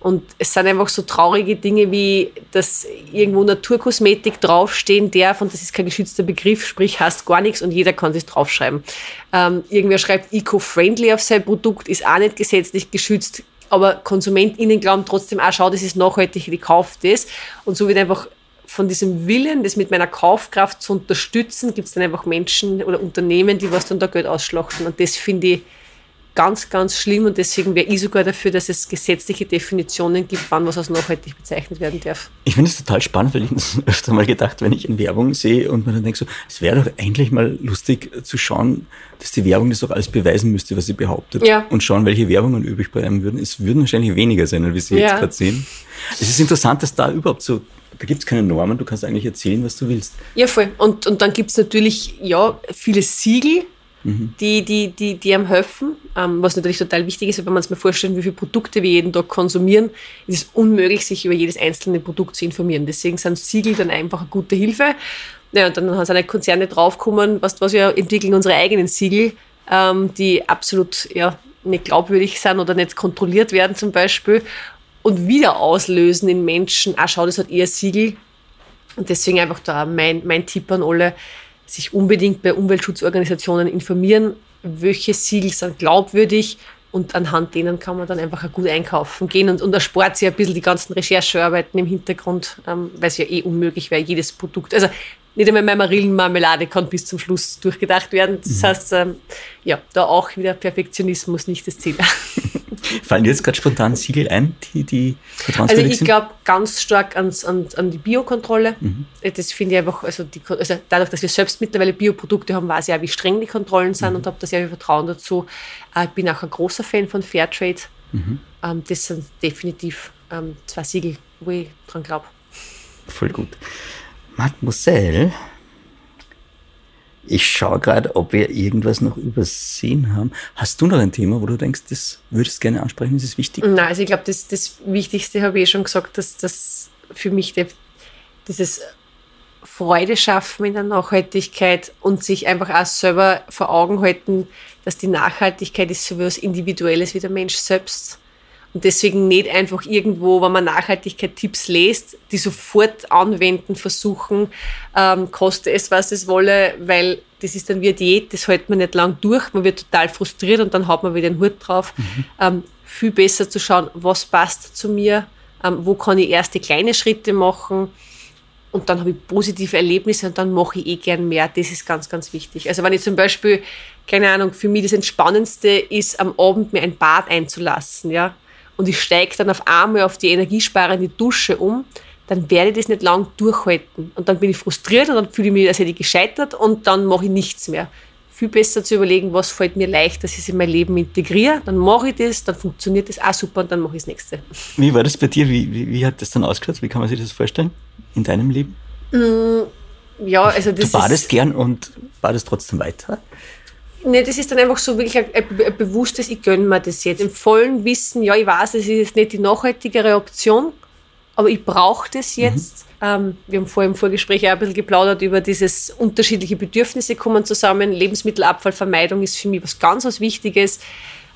Und es sind einfach so traurige Dinge wie, dass irgendwo Naturkosmetik draufstehen darf und das ist kein geschützter Begriff, sprich heißt gar nichts und jeder kann sich draufschreiben. Ähm, irgendwer schreibt eco-friendly auf sein Produkt, ist auch nicht gesetzlich geschützt, aber KonsumentInnen glauben trotzdem, ah, schau, das ist nachhaltig, kaufe das. Und so wird einfach von diesem Willen, das mit meiner Kaufkraft zu unterstützen, gibt es dann einfach Menschen oder Unternehmen, die was dann da Geld ausschlachten. Und das finde ich ganz, ganz schlimm und deswegen wäre ich sogar dafür, dass es gesetzliche Definitionen gibt, wann was als nachhaltig bezeichnet werden darf. Ich finde es total spannend, weil ich das öfter mal gedacht, wenn ich in Werbung sehe und man dann denkt so, es wäre doch eigentlich mal lustig zu schauen, dass die Werbung das doch alles beweisen müsste, was sie behauptet. Ja. Und schauen, welche Werbungen übrig bleiben würden. Es würden wahrscheinlich weniger sein, wie sie ja. jetzt gerade sehen. Es ist interessant, dass da überhaupt so da gibt es keine Normen, du kannst eigentlich erzählen, was du willst. Ja, voll. Und, und dann gibt es natürlich ja, viele Siegel, die, die, die, die am helfen. Ähm, was natürlich total wichtig ist, wenn man sich mal vorstellt, wie viele Produkte wir jeden Tag konsumieren, ist es unmöglich, sich über jedes einzelne Produkt zu informieren. Deswegen sind Siegel dann einfach eine gute Hilfe. Ja, und dann sind halt Konzerne draufgekommen, was, was wir entwickeln, unsere eigenen Siegel, ähm, die absolut ja, nicht glaubwürdig sind oder nicht kontrolliert werden zum Beispiel und wieder auslösen in Menschen, ah schau, das hat eher Siegel. Und deswegen einfach da mein, mein Tipp an alle, sich unbedingt bei Umweltschutzorganisationen informieren, welche Siegel sind glaubwürdig und anhand denen kann man dann einfach gut einkaufen gehen und, und erspart sich ein bisschen die ganzen Recherchearbeiten im Hintergrund, ähm, weil es ja eh unmöglich wäre, jedes Produkt, also nicht einmal meine Marillenmarmelade kann bis zum Schluss durchgedacht werden. Das mhm. heißt, ähm, ja, da auch wieder Perfektionismus nicht das Ziel. Fallen dir jetzt gerade spontan Siegel ein, die, die Also ich glaube ganz stark ans, an, an die Biokontrolle. Mhm. Das finde ich einfach, also, die, also dadurch, dass wir selbst mittlerweile Bioprodukte haben, weiß ich auch, wie streng die Kontrollen sind mhm. und habe da sehr viel Vertrauen dazu. Äh, ich bin auch ein großer Fan von Fairtrade. Mhm. Ähm, das sind definitiv ähm, zwei Siegel, wo ich dran glaube. Voll gut. Mademoiselle, ich schaue gerade, ob wir irgendwas noch übersehen haben. Hast du noch ein Thema, wo du denkst, das würdest du gerne ansprechen? Ist es wichtig? Nein, also ich glaube, das, das Wichtigste habe ich eh schon gesagt, dass das für mich der, dieses Freude schaffen in der Nachhaltigkeit und sich einfach auch selber vor Augen halten, dass die Nachhaltigkeit ist so etwas Individuelles wie der Mensch selbst. Und deswegen nicht einfach irgendwo, wenn man Nachhaltigkeit-Tipps liest, die sofort anwenden, versuchen, ähm, koste es, was es wolle, weil das ist dann wie eine Diät, das hält man nicht lang durch, man wird total frustriert und dann hat man wieder den Hut drauf. Mhm. Ähm, viel besser zu schauen, was passt zu mir, ähm, wo kann ich erste kleine Schritte machen und dann habe ich positive Erlebnisse und dann mache ich eh gern mehr. Das ist ganz, ganz wichtig. Also wenn ich zum Beispiel, keine Ahnung, für mich das Entspannendste ist, am Abend mir ein Bad einzulassen, ja, und ich steige dann auf einmal auf die energiesparende Dusche um, dann werde ich das nicht lang durchhalten. Und dann bin ich frustriert und dann fühle ich mich, als hätte ich gescheitert und dann mache ich nichts mehr. Viel besser zu überlegen, was fällt mir leicht, dass ich es in mein Leben integriere. Dann mache ich das, dann funktioniert das auch super und dann mache ich das nächste. Wie war das bei dir? Wie, wie, wie hat das dann ausgeschaut? Wie kann man sich das vorstellen in deinem Leben? Mm, ja, also das du badest gern und badest trotzdem weiter? Nee, das ist dann einfach so wirklich ein, ein, bewusstes, ich gönne mir das jetzt. Im vollen Wissen, ja, ich weiß, es ist jetzt nicht die nachhaltigere Option, aber ich brauche das mhm. jetzt. Mhm. Ähm, wir haben vorher im Vorgespräch auch ein bisschen geplaudert über dieses unterschiedliche Bedürfnisse kommen zusammen. Lebensmittelabfallvermeidung ist für mich was ganz was Wichtiges.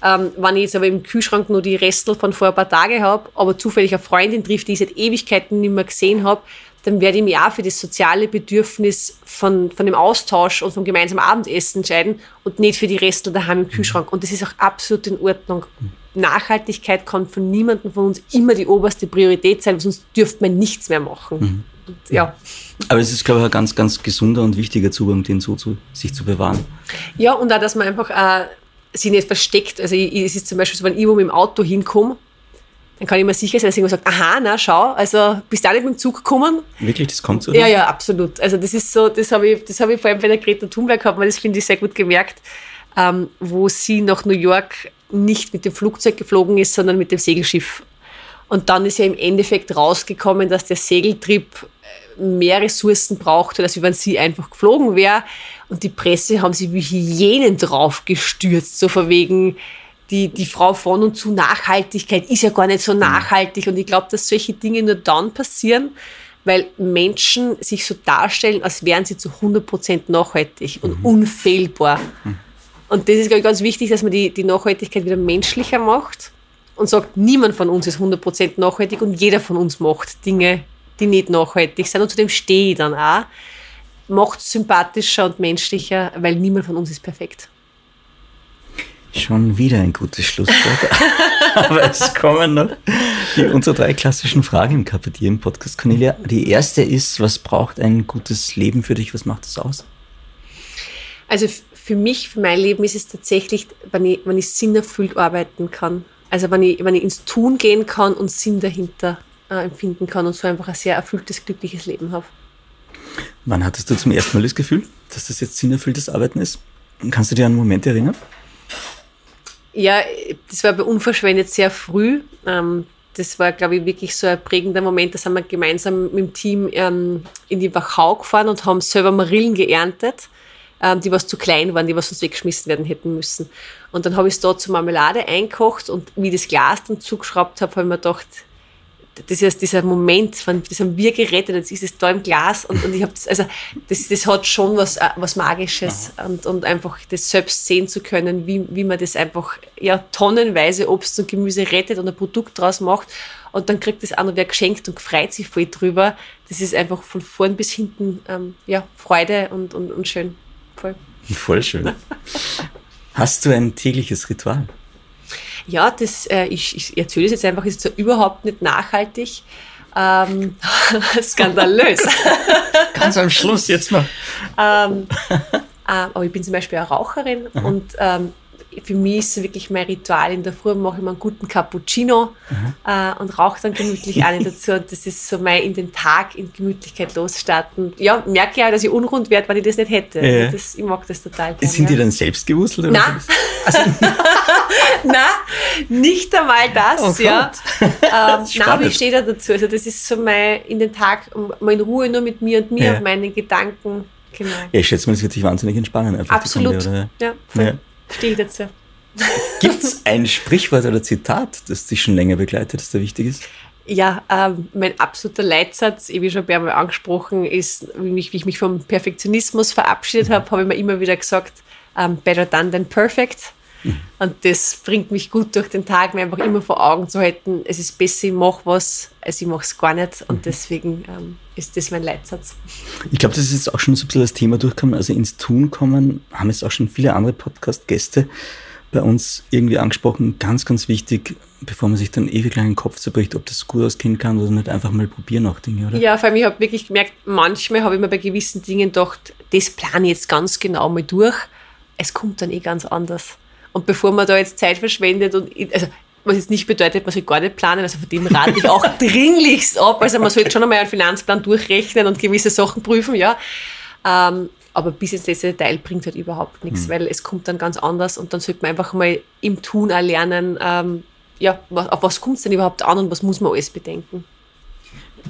Ähm, wenn ich jetzt aber im Kühlschrank nur die Restel von vor ein paar Tagen habe, aber zufällig eine Freundin trifft, die ich seit Ewigkeiten nicht mehr gesehen habe, dann werde ich mich auch für das soziale Bedürfnis von, von dem Austausch und vom gemeinsamen Abendessen entscheiden und nicht für die Restel daheim im Kühlschrank. Und das ist auch absolut in Ordnung. Nachhaltigkeit kann von niemandem von uns immer die oberste Priorität sein, sonst dürfte man nichts mehr machen. Mhm. Ja. Aber es ist, glaube ich, ein ganz, ganz gesunder und wichtiger Zugang, den so zu, sich zu bewahren. Ja, und auch, dass man einfach äh, sich nicht versteckt. Also ich, es ist zum Beispiel so, wenn ich wo mit dem Auto hinkomme, dann kann ich mir sicher sein, dass jemand sagt, aha, na schau, also bist du auch nicht mit dem Zug gekommen? Wirklich, das kommt so? Ja, ja, absolut. Also das ist so, das habe ich, das ich vor allem bei der Greta Thunberg gehabt, weil das finde ich sehr gut gemerkt, ähm, wo sie nach New York nicht mit dem Flugzeug geflogen ist, sondern mit dem Segelschiff. Und dann ist ja im Endeffekt rausgekommen, dass der Segeltrip äh, mehr Ressourcen brauchte, als wenn sie einfach geflogen wäre. Und die Presse haben sich wie Hyänen draufgestürzt, so von wegen, die, die Frau von und zu Nachhaltigkeit ist ja gar nicht so mhm. nachhaltig. Und ich glaube, dass solche Dinge nur dann passieren, weil Menschen sich so darstellen, als wären sie zu 100% nachhaltig und mhm. unfehlbar. Mhm. Und das ist, glaube ich, ganz wichtig, dass man die, die Nachhaltigkeit wieder menschlicher macht und sagt, niemand von uns ist 100% nachhaltig und jeder von uns macht Dinge, die nicht nachhaltig sind. Und zu dem stehe ich dann auch. Macht es sympathischer und menschlicher, weil niemand von uns ist perfekt. Schon wieder ein gutes Schlusswort. Aber es kommen noch die, unsere drei klassischen Fragen im im Podcast, Cornelia. Die erste ist, was braucht ein gutes Leben für dich? Was macht es aus? Also für mich, für mein Leben ist es tatsächlich, wenn ich, wenn ich sinnerfüllt arbeiten kann. Also wenn ich, wenn ich ins Tun gehen kann und Sinn dahinter äh, empfinden kann und so einfach ein sehr erfülltes, glückliches Leben habe. Wann hattest du zum ersten Mal das Gefühl, dass das jetzt sinnerfülltes Arbeiten ist? Kannst du dir an einen Moment erinnern? Ja, das war bei Unverschwendet sehr früh. Ähm, das war, glaube ich, wirklich so ein prägender Moment. Da sind wir gemeinsam mit dem Team ähm, in die Wachau gefahren und haben selber Marillen geerntet, ähm, die was zu klein waren, die was sonst weggeschmissen werden hätten müssen. Und dann habe ich es da zur Marmelade einkocht und wie das Glas dann zugeschraubt habe, habe ich mir gedacht, das ist dieser Moment, von, das haben wir gerettet, jetzt ist es da im Glas und, und ich habe das, also das, das hat schon was, äh, was Magisches und, und einfach das selbst sehen zu können, wie, wie man das einfach ja tonnenweise Obst und Gemüse rettet und ein Produkt draus macht und dann kriegt das auch noch wer geschenkt und freut sich voll drüber. Das ist einfach von vorn bis hinten ähm, ja, Freude und, und, und schön. Voll. Voll schön. Hast du ein tägliches Ritual? Ja, das, äh, ich, ich erzähle es jetzt einfach, ist zwar überhaupt nicht nachhaltig, ähm, skandalös. Ganz am Schluss jetzt noch. Ähm, äh, aber ich bin zum Beispiel eine Raucherin Aha. und ähm, für mich ist es wirklich mein Ritual. In der Früh mache ich mir einen guten Cappuccino äh, und rauche dann gemütlich eine dazu. Und das ist so mein in den Tag in Gemütlichkeit losstarten. Ja, merke ja, dass ich unrund werde, wenn ich das nicht hätte. Ja. Das, ich mag das total gerne. Sind die dann selbst gewuselt? oder Nein. was? Nein, nicht einmal das, Oh ja. Ähm, nein, ich stehe da dazu. Also das ist so mein in den Tag, mal in Ruhe nur mit mir und mir Ja. und meinen Gedanken. Genau. Ja, ich schätze mal, das wird dich wahnsinnig entspannen. Absolut. Oder? Ja. Ja. Stehe ich dazu. Gibt es ein Sprichwort oder Zitat, das dich schon länger begleitet, das da wichtig ist? Ja, ähm, mein absoluter Leitsatz, wie schon ein paar Mal angesprochen, ist, wie ich, wie ich mich vom Perfektionismus verabschiedet habe, habe ich mir immer wieder gesagt, ähm, better done than perfect. Und das bringt mich gut durch den Tag, mir einfach immer vor Augen zu halten, es ist besser, ich mache was, als ich mache es gar nicht. Und deswegen ähm, ist das mein Leitsatz. Ich glaube, das ist jetzt auch schon so ein bisschen das Thema durchgekommen. Also ins Tun kommen, haben jetzt auch schon viele andere Podcast-Gäste bei uns irgendwie angesprochen. Ganz, ganz wichtig, bevor man sich dann ewig lang den Kopf zerbricht, ob das gut ausgehen kann oder nicht, einfach mal probieren auch Dinge, oder? Ja, vor allem, ich habe wirklich gemerkt, manchmal habe ich mir bei gewissen Dingen gedacht, das plane ich jetzt ganz genau mal durch. Es kommt dann eh ganz anders. Und bevor man da jetzt Zeit verschwendet und, also, was jetzt nicht bedeutet, man soll gar nicht planen, also von dem rate ich auch dringlichst ab. Also man sollte schon einmal einen Finanzplan durchrechnen und gewisse Sachen prüfen, ja. Ähm, aber bis ins letzte Detail bringt halt überhaupt nichts, weil es kommt dann ganz anders und dann sollte man einfach mal im Tun auch lernen, ähm, ja, auf was kommt es denn überhaupt an und was muss man alles bedenken.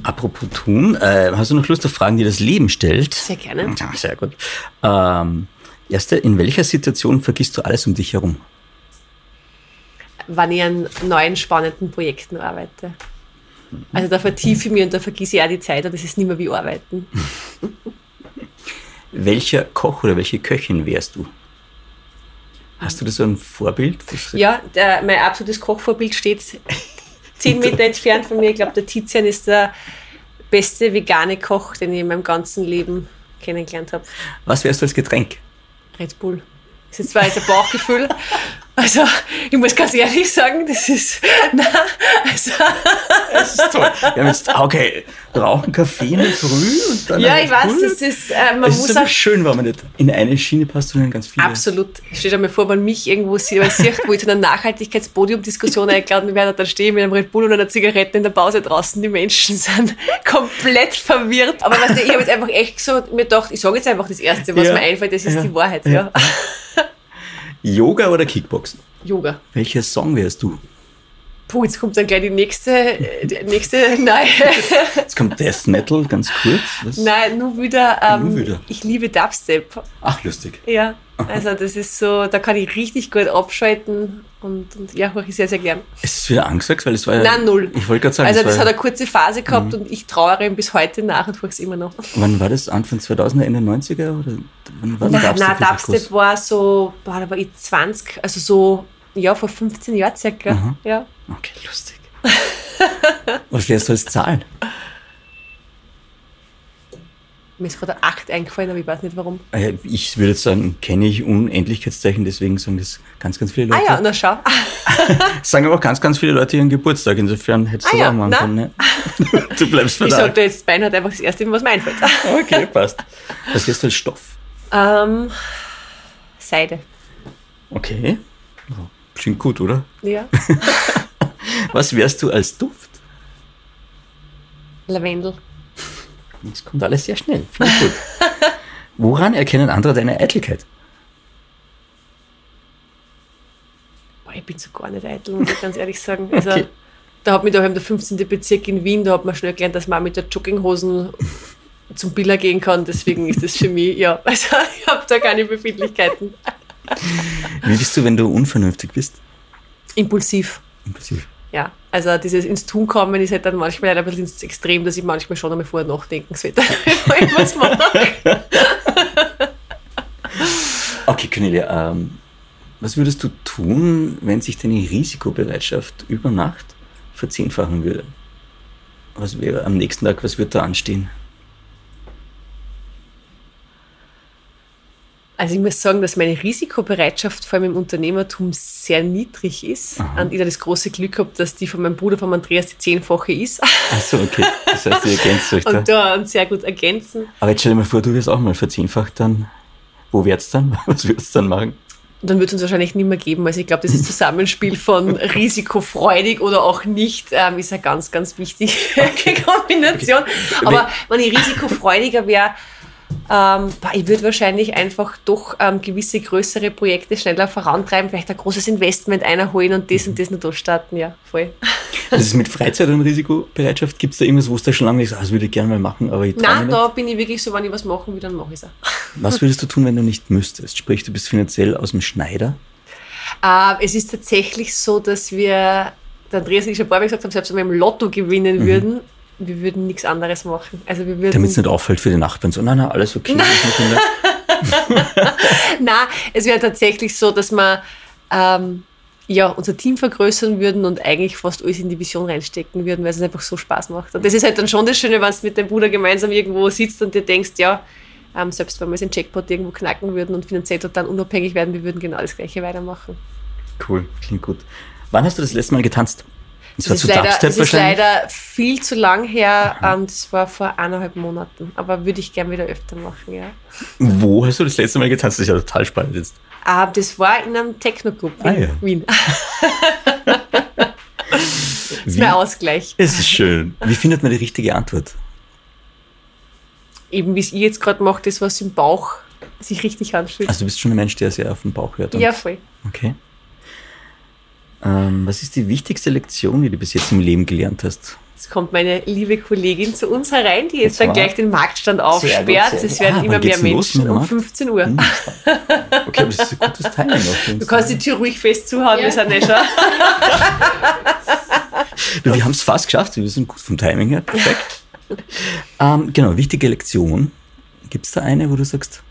Apropos Tun, äh, hast du noch Lust auf Fragen, die das Leben stellt? Sehr gerne. Ja, sehr gut. Ähm, erste, in welcher Situation vergisst du alles um dich herum? wann ich an neuen spannenden Projekten arbeite. Also da vertiefe ich mich und da vergesse ich auch die Zeit und das ist nicht mehr wie Arbeiten. Welcher Koch oder welche Köchin wärst du? Hast du da so ein Vorbild? Ja, der, mein absolutes Kochvorbild steht zehn Meter entfernt von mir. Ich glaube, der Tizian ist der beste vegane Koch, den ich in meinem ganzen Leben kennengelernt habe. Was wärst du als Getränk? Red Bull. Das ist zwar ein Bauchgefühl. Also, ich muss ganz ehrlich sagen, das ist, nein, also, Das ist toll. Wir haben jetzt, okay, rauchen Kaffee in der Früh und dann. ja, ich weiß, das ist, äh, man Es muss ist auch schön, wenn man nicht in eine Schiene passt, sondern ganz viele. Absolut. Stell dir mal vor, wenn mich irgendwo sieht, wenn sieht wo ich zu einer Nachhaltigkeitspodiumdiskussion eingeladen werde, dann stehe ich mit einem Red Bull und einer Zigarette in der Pause draußen. Die Menschen sind komplett verwirrt. Aber weißt du, ich habe jetzt einfach echt so mir gedacht, ich sage jetzt einfach das Erste, was Ja. mir einfällt, das ist Ja. die Wahrheit. Ja. Yoga oder Kickboxen? Yoga. Welcher Song wärst du? Puh, jetzt kommt dann gleich die nächste, äh, die nächste, nein, Jetzt kommt Death Metal, ganz kurz. Was? nein, nur wieder, ähm, Nur wieder. ich liebe Dubstep. Ach, lustig. Ja, also das ist so, da kann ich richtig gut abschalten und, und ja, höre ich sehr, sehr gern. Ist es wieder angesagt? Weil es war ja, Nein, null. Ich wollte gerade sagen, Also das hat eine kurze Phase gehabt und ich trauere ihm bis heute nach und tue es immer noch. wann war das? Anfang 2000er, Ende 90er? Oder wann war Nein, nein, Dubstep war so, boah, da war ich 20, also so, ja, vor 15 Jahren circa. Mhm. Ja. Okay, lustig. Was wärst du als Zahl? Mir ist gerade 8 eingefallen, aber ich weiß nicht warum. Äh, Ich würde jetzt sagen, kenne ich Unendlichkeitszeichen, deswegen sagen das ganz, ganz viele Ah Leute. ja, na schau. Sagen aber auch ganz, ganz viele Leute ihren Geburtstag. Insofern hättest du Ah das ja, auch machen na. können. Ne? Du bleibst Ich verdammt. sage da jetzt Bein hat einfach das erste, was mir einfällt. Okay, passt. Was du als Stoff? ähm, Seide. Okay. Ja, Klingt gut, oder? Ja. Was wärst du als Duft? Lavendel. Das kommt alles sehr schnell. Finde ich gut. Woran erkennen andere deine Eitelkeit? Boah, ich bin so gar nicht eitel, muss ich ganz ehrlich sagen. Also, Okay. Da hat mich daheim der 15. Bezirk in Wien, da hat man schnell gelernt, dass man mit der Jogginghosen zum Biller gehen kann. Deswegen ist das für mich, ja, also ich habe da keine Befindlichkeiten. Wie bist du, wenn du unvernünftig bist? Impulsiv. Impulsiv. Ja, also dieses ins Tun kommen ist halt dann manchmal ein bisschen ins Extrem, dass ich manchmal schon einmal vorher nachdenken sollte, was mache. Okay, Cornelia, ähm, was würdest du tun, wenn sich deine Risikobereitschaft über Nacht verzehnfachen würde? Was wäre am nächsten Tag, was wird da anstehen? Also ich muss sagen, dass meine Risikobereitschaft vor allem im Unternehmertum sehr niedrig ist. Und ich da das große Glück habe, dass die von meinem Bruder, von Andreas, die zehnfache ist. Achso, okay. Das heißt, ihr ergänzt euch da. Und da uns sehr gut ergänzen. Aber jetzt stell dir mal vor, du wirst auch mal verzehnfacht, dann. Wo wird's dann? Was würdest du dann machen? Und dann wird es uns wahrscheinlich nicht mehr geben. Also ich glaube, das Zusammenspiel von risikofreudig oder auch nicht ähm, ist eine ganz, ganz wichtige Kombination. Aber wenn ich risikofreudiger wäre, ähm, ich würde wahrscheinlich einfach doch ähm, gewisse größere Projekte schneller vorantreiben, vielleicht ein großes Investment einholen und das und das noch durchstarten. Ja, voll. Das ist mit Freizeit und Risikobereitschaft. Gibt es da irgendwas, wo es da schon lange ist, ah, das würde ich gerne mal machen, aber ich Nein, da bin ich wirklich so, wenn ich was machen will, dann mache ich es auch. Was würdest du tun, wenn du nicht müsstest? Sprich, du bist finanziell aus dem Schneider? Äh, es ist tatsächlich so, dass wir, der Andreas und ich schon ein paar Mal gesagt haben, selbst wenn wir im Lotto gewinnen mhm. würden, wir würden nichts anderes machen. Also wir Damit es nicht auffällt für die Nachbarn. So, nein, nein, alles okay. nein, es wäre tatsächlich so, dass wir ähm, ja, unser Team vergrößern würden und eigentlich fast alles in die Vision reinstecken würden, weil es einfach so Spaß macht. Und das ist halt dann schon das Schöne, wenn du mit deinem Bruder gemeinsam irgendwo sitzt und dir denkst, ja, ähm, selbst wenn wir den Jackpot irgendwo knacken würden und finanziell total unabhängig werden, wir würden genau das Gleiche weitermachen. Cool, klingt gut. Wann hast du das letzte Mal getanzt? Das, das, ist, leider, das ist leider viel zu lang her. Ähm, das war vor eineinhalb Monaten. Aber würde ich gern wieder öfter machen, ja. Wo hast du das letzte Mal getanzt? Das ist ja total spannend jetzt. Ah, das war in einem Techno-Club in ah, ja. Wien. das ist mein Ausgleich. Es ist schön. Wie findet man die richtige Antwort? Eben wie es ich jetzt gerade mache, das, was im Bauch sich richtig anfühlt. Also du bist schon ein Mensch, der sehr auf den Bauch hört. Ja, voll. Okay. Ähm, was ist die wichtigste Lektion, die du bis jetzt im Leben gelernt hast? Jetzt kommt meine liebe Kollegin zu uns herein, die jetzt dann gleich den Marktstand aufsperrt. Es werden ah, immer mehr Menschen um 15 Uhr. Hm, okay, aber das ist ein gutes Timing auf Du kannst die Tür ruhig fest zuhauen, ja. wir sind eh schon. wir haben es fast geschafft, wir sind gut vom Timing her, perfekt. ähm, genau, wichtige Lektion. Gibt es da eine, wo du sagst,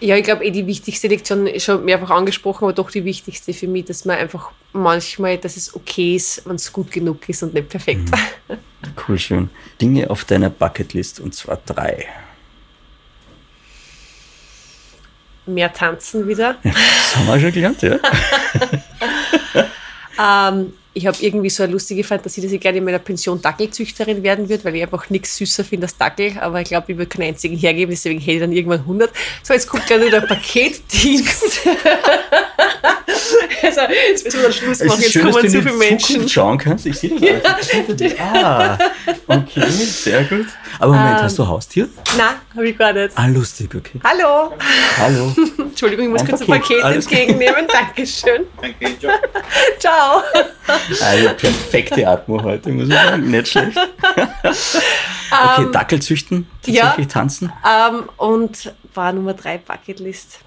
ja, ich glaube, eh die wichtigste Lektion ist schon mehrfach angesprochen, aber doch die wichtigste für mich, dass man einfach manchmal, dass es okay ist, wenn es gut genug ist und nicht perfekt. Mhm. Cool, schön. Dinge auf deiner Bucketlist und zwar drei. Mehr tanzen wieder. Ja, das haben wir schon gelernt, ja. ähm, ich habe irgendwie so eine lustige Fantasie, dass ich gerne in meiner Pension Dackelzüchterin werden würde, weil ich einfach nichts süßer finde als Dackel. Aber ich glaube, ich würde keinen einzigen hergeben, deswegen hätte ich dann irgendwann 100. So, jetzt kommt gleich nur der Paketdienst. also, jetzt müssen wir dann Schluss machen, jetzt schön, kommen zu viele Menschen. schauen kannst, ich sehe das ja. Ah, okay, sehr gut. Aber Moment, um, hast du Haustier? Nein, habe ich gar nicht. Ah, lustig, okay. Hallo. Hallo. Entschuldigung, ich muss ein kurz Paket. ein Paket Alles entgegennehmen. Dankeschön. Danke, ciao. Eine perfekte Atmo heute, muss ich sagen. Nicht schlecht. okay, um, Dackel züchten, tatsächlich ja, tanzen. Um, ähm, und war Nummer drei Bucketlist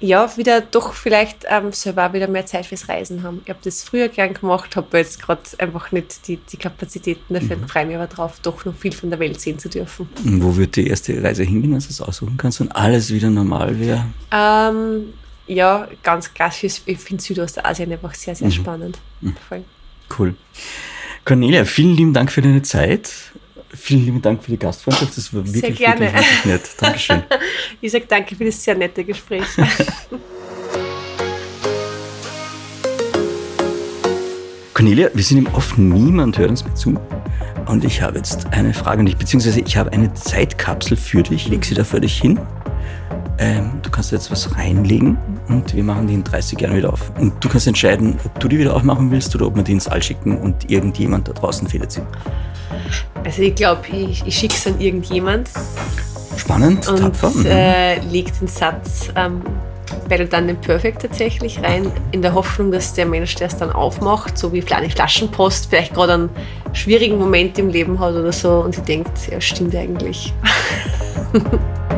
ja, wieder doch vielleicht ähm, selber wieder mehr Zeit fürs Reisen haben. Ich habe das früher gern gemacht, habe jetzt gerade einfach nicht die, die Kapazitäten dafür mhm. freue mich aber drauf, doch noch viel von der Welt sehen zu dürfen. Und wo wird die erste Reise hingehen, wenn du es aussuchen kannst und alles wieder normal wäre? Ähm, ja, ganz klassisch. Ich finde Südostasien einfach sehr, sehr mhm. spannend. Mhm. Cool. Cornelia, vielen lieben Dank für deine Zeit. Vielen lieben Dank für die Gastfreundschaft. Das war wirklich, sehr gerne. wirklich, wirklich nett. Dankeschön. ich sage danke für das sehr nette Gespräch. Cornelia, wir sind im Off, niemand hört uns mehr zu. Und ich habe jetzt eine Frage an dich, beziehungsweise ich habe eine Zeitkapsel für dich. Ich lege sie da für dich hin. Ähm, du kannst jetzt was reinlegen und wir machen die in 30 Jahren wieder auf. Und du kannst entscheiden, ob du die wieder aufmachen willst oder ob wir die ins All schicken und irgendjemand da draußen federt sie. Also ich glaube, ich, ich schicke es an irgendjemand. Spannend, und, tapfer. Und äh, leg den Satz ähm, Battle Done Perfect tatsächlich rein, in der Hoffnung, dass der Mensch, der es dann aufmacht, so wie eine Flaschenpost, vielleicht gerade einen schwierigen Moment im Leben hat oder so und sie denkt, ja, stimmt eigentlich.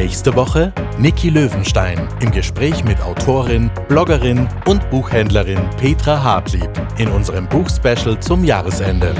Nächste Woche Niki Löwenstein im Gespräch mit Autorin, Bloggerin und Buchhändlerin Petra Hartlieb in unserem Buchspecial zum Jahresende.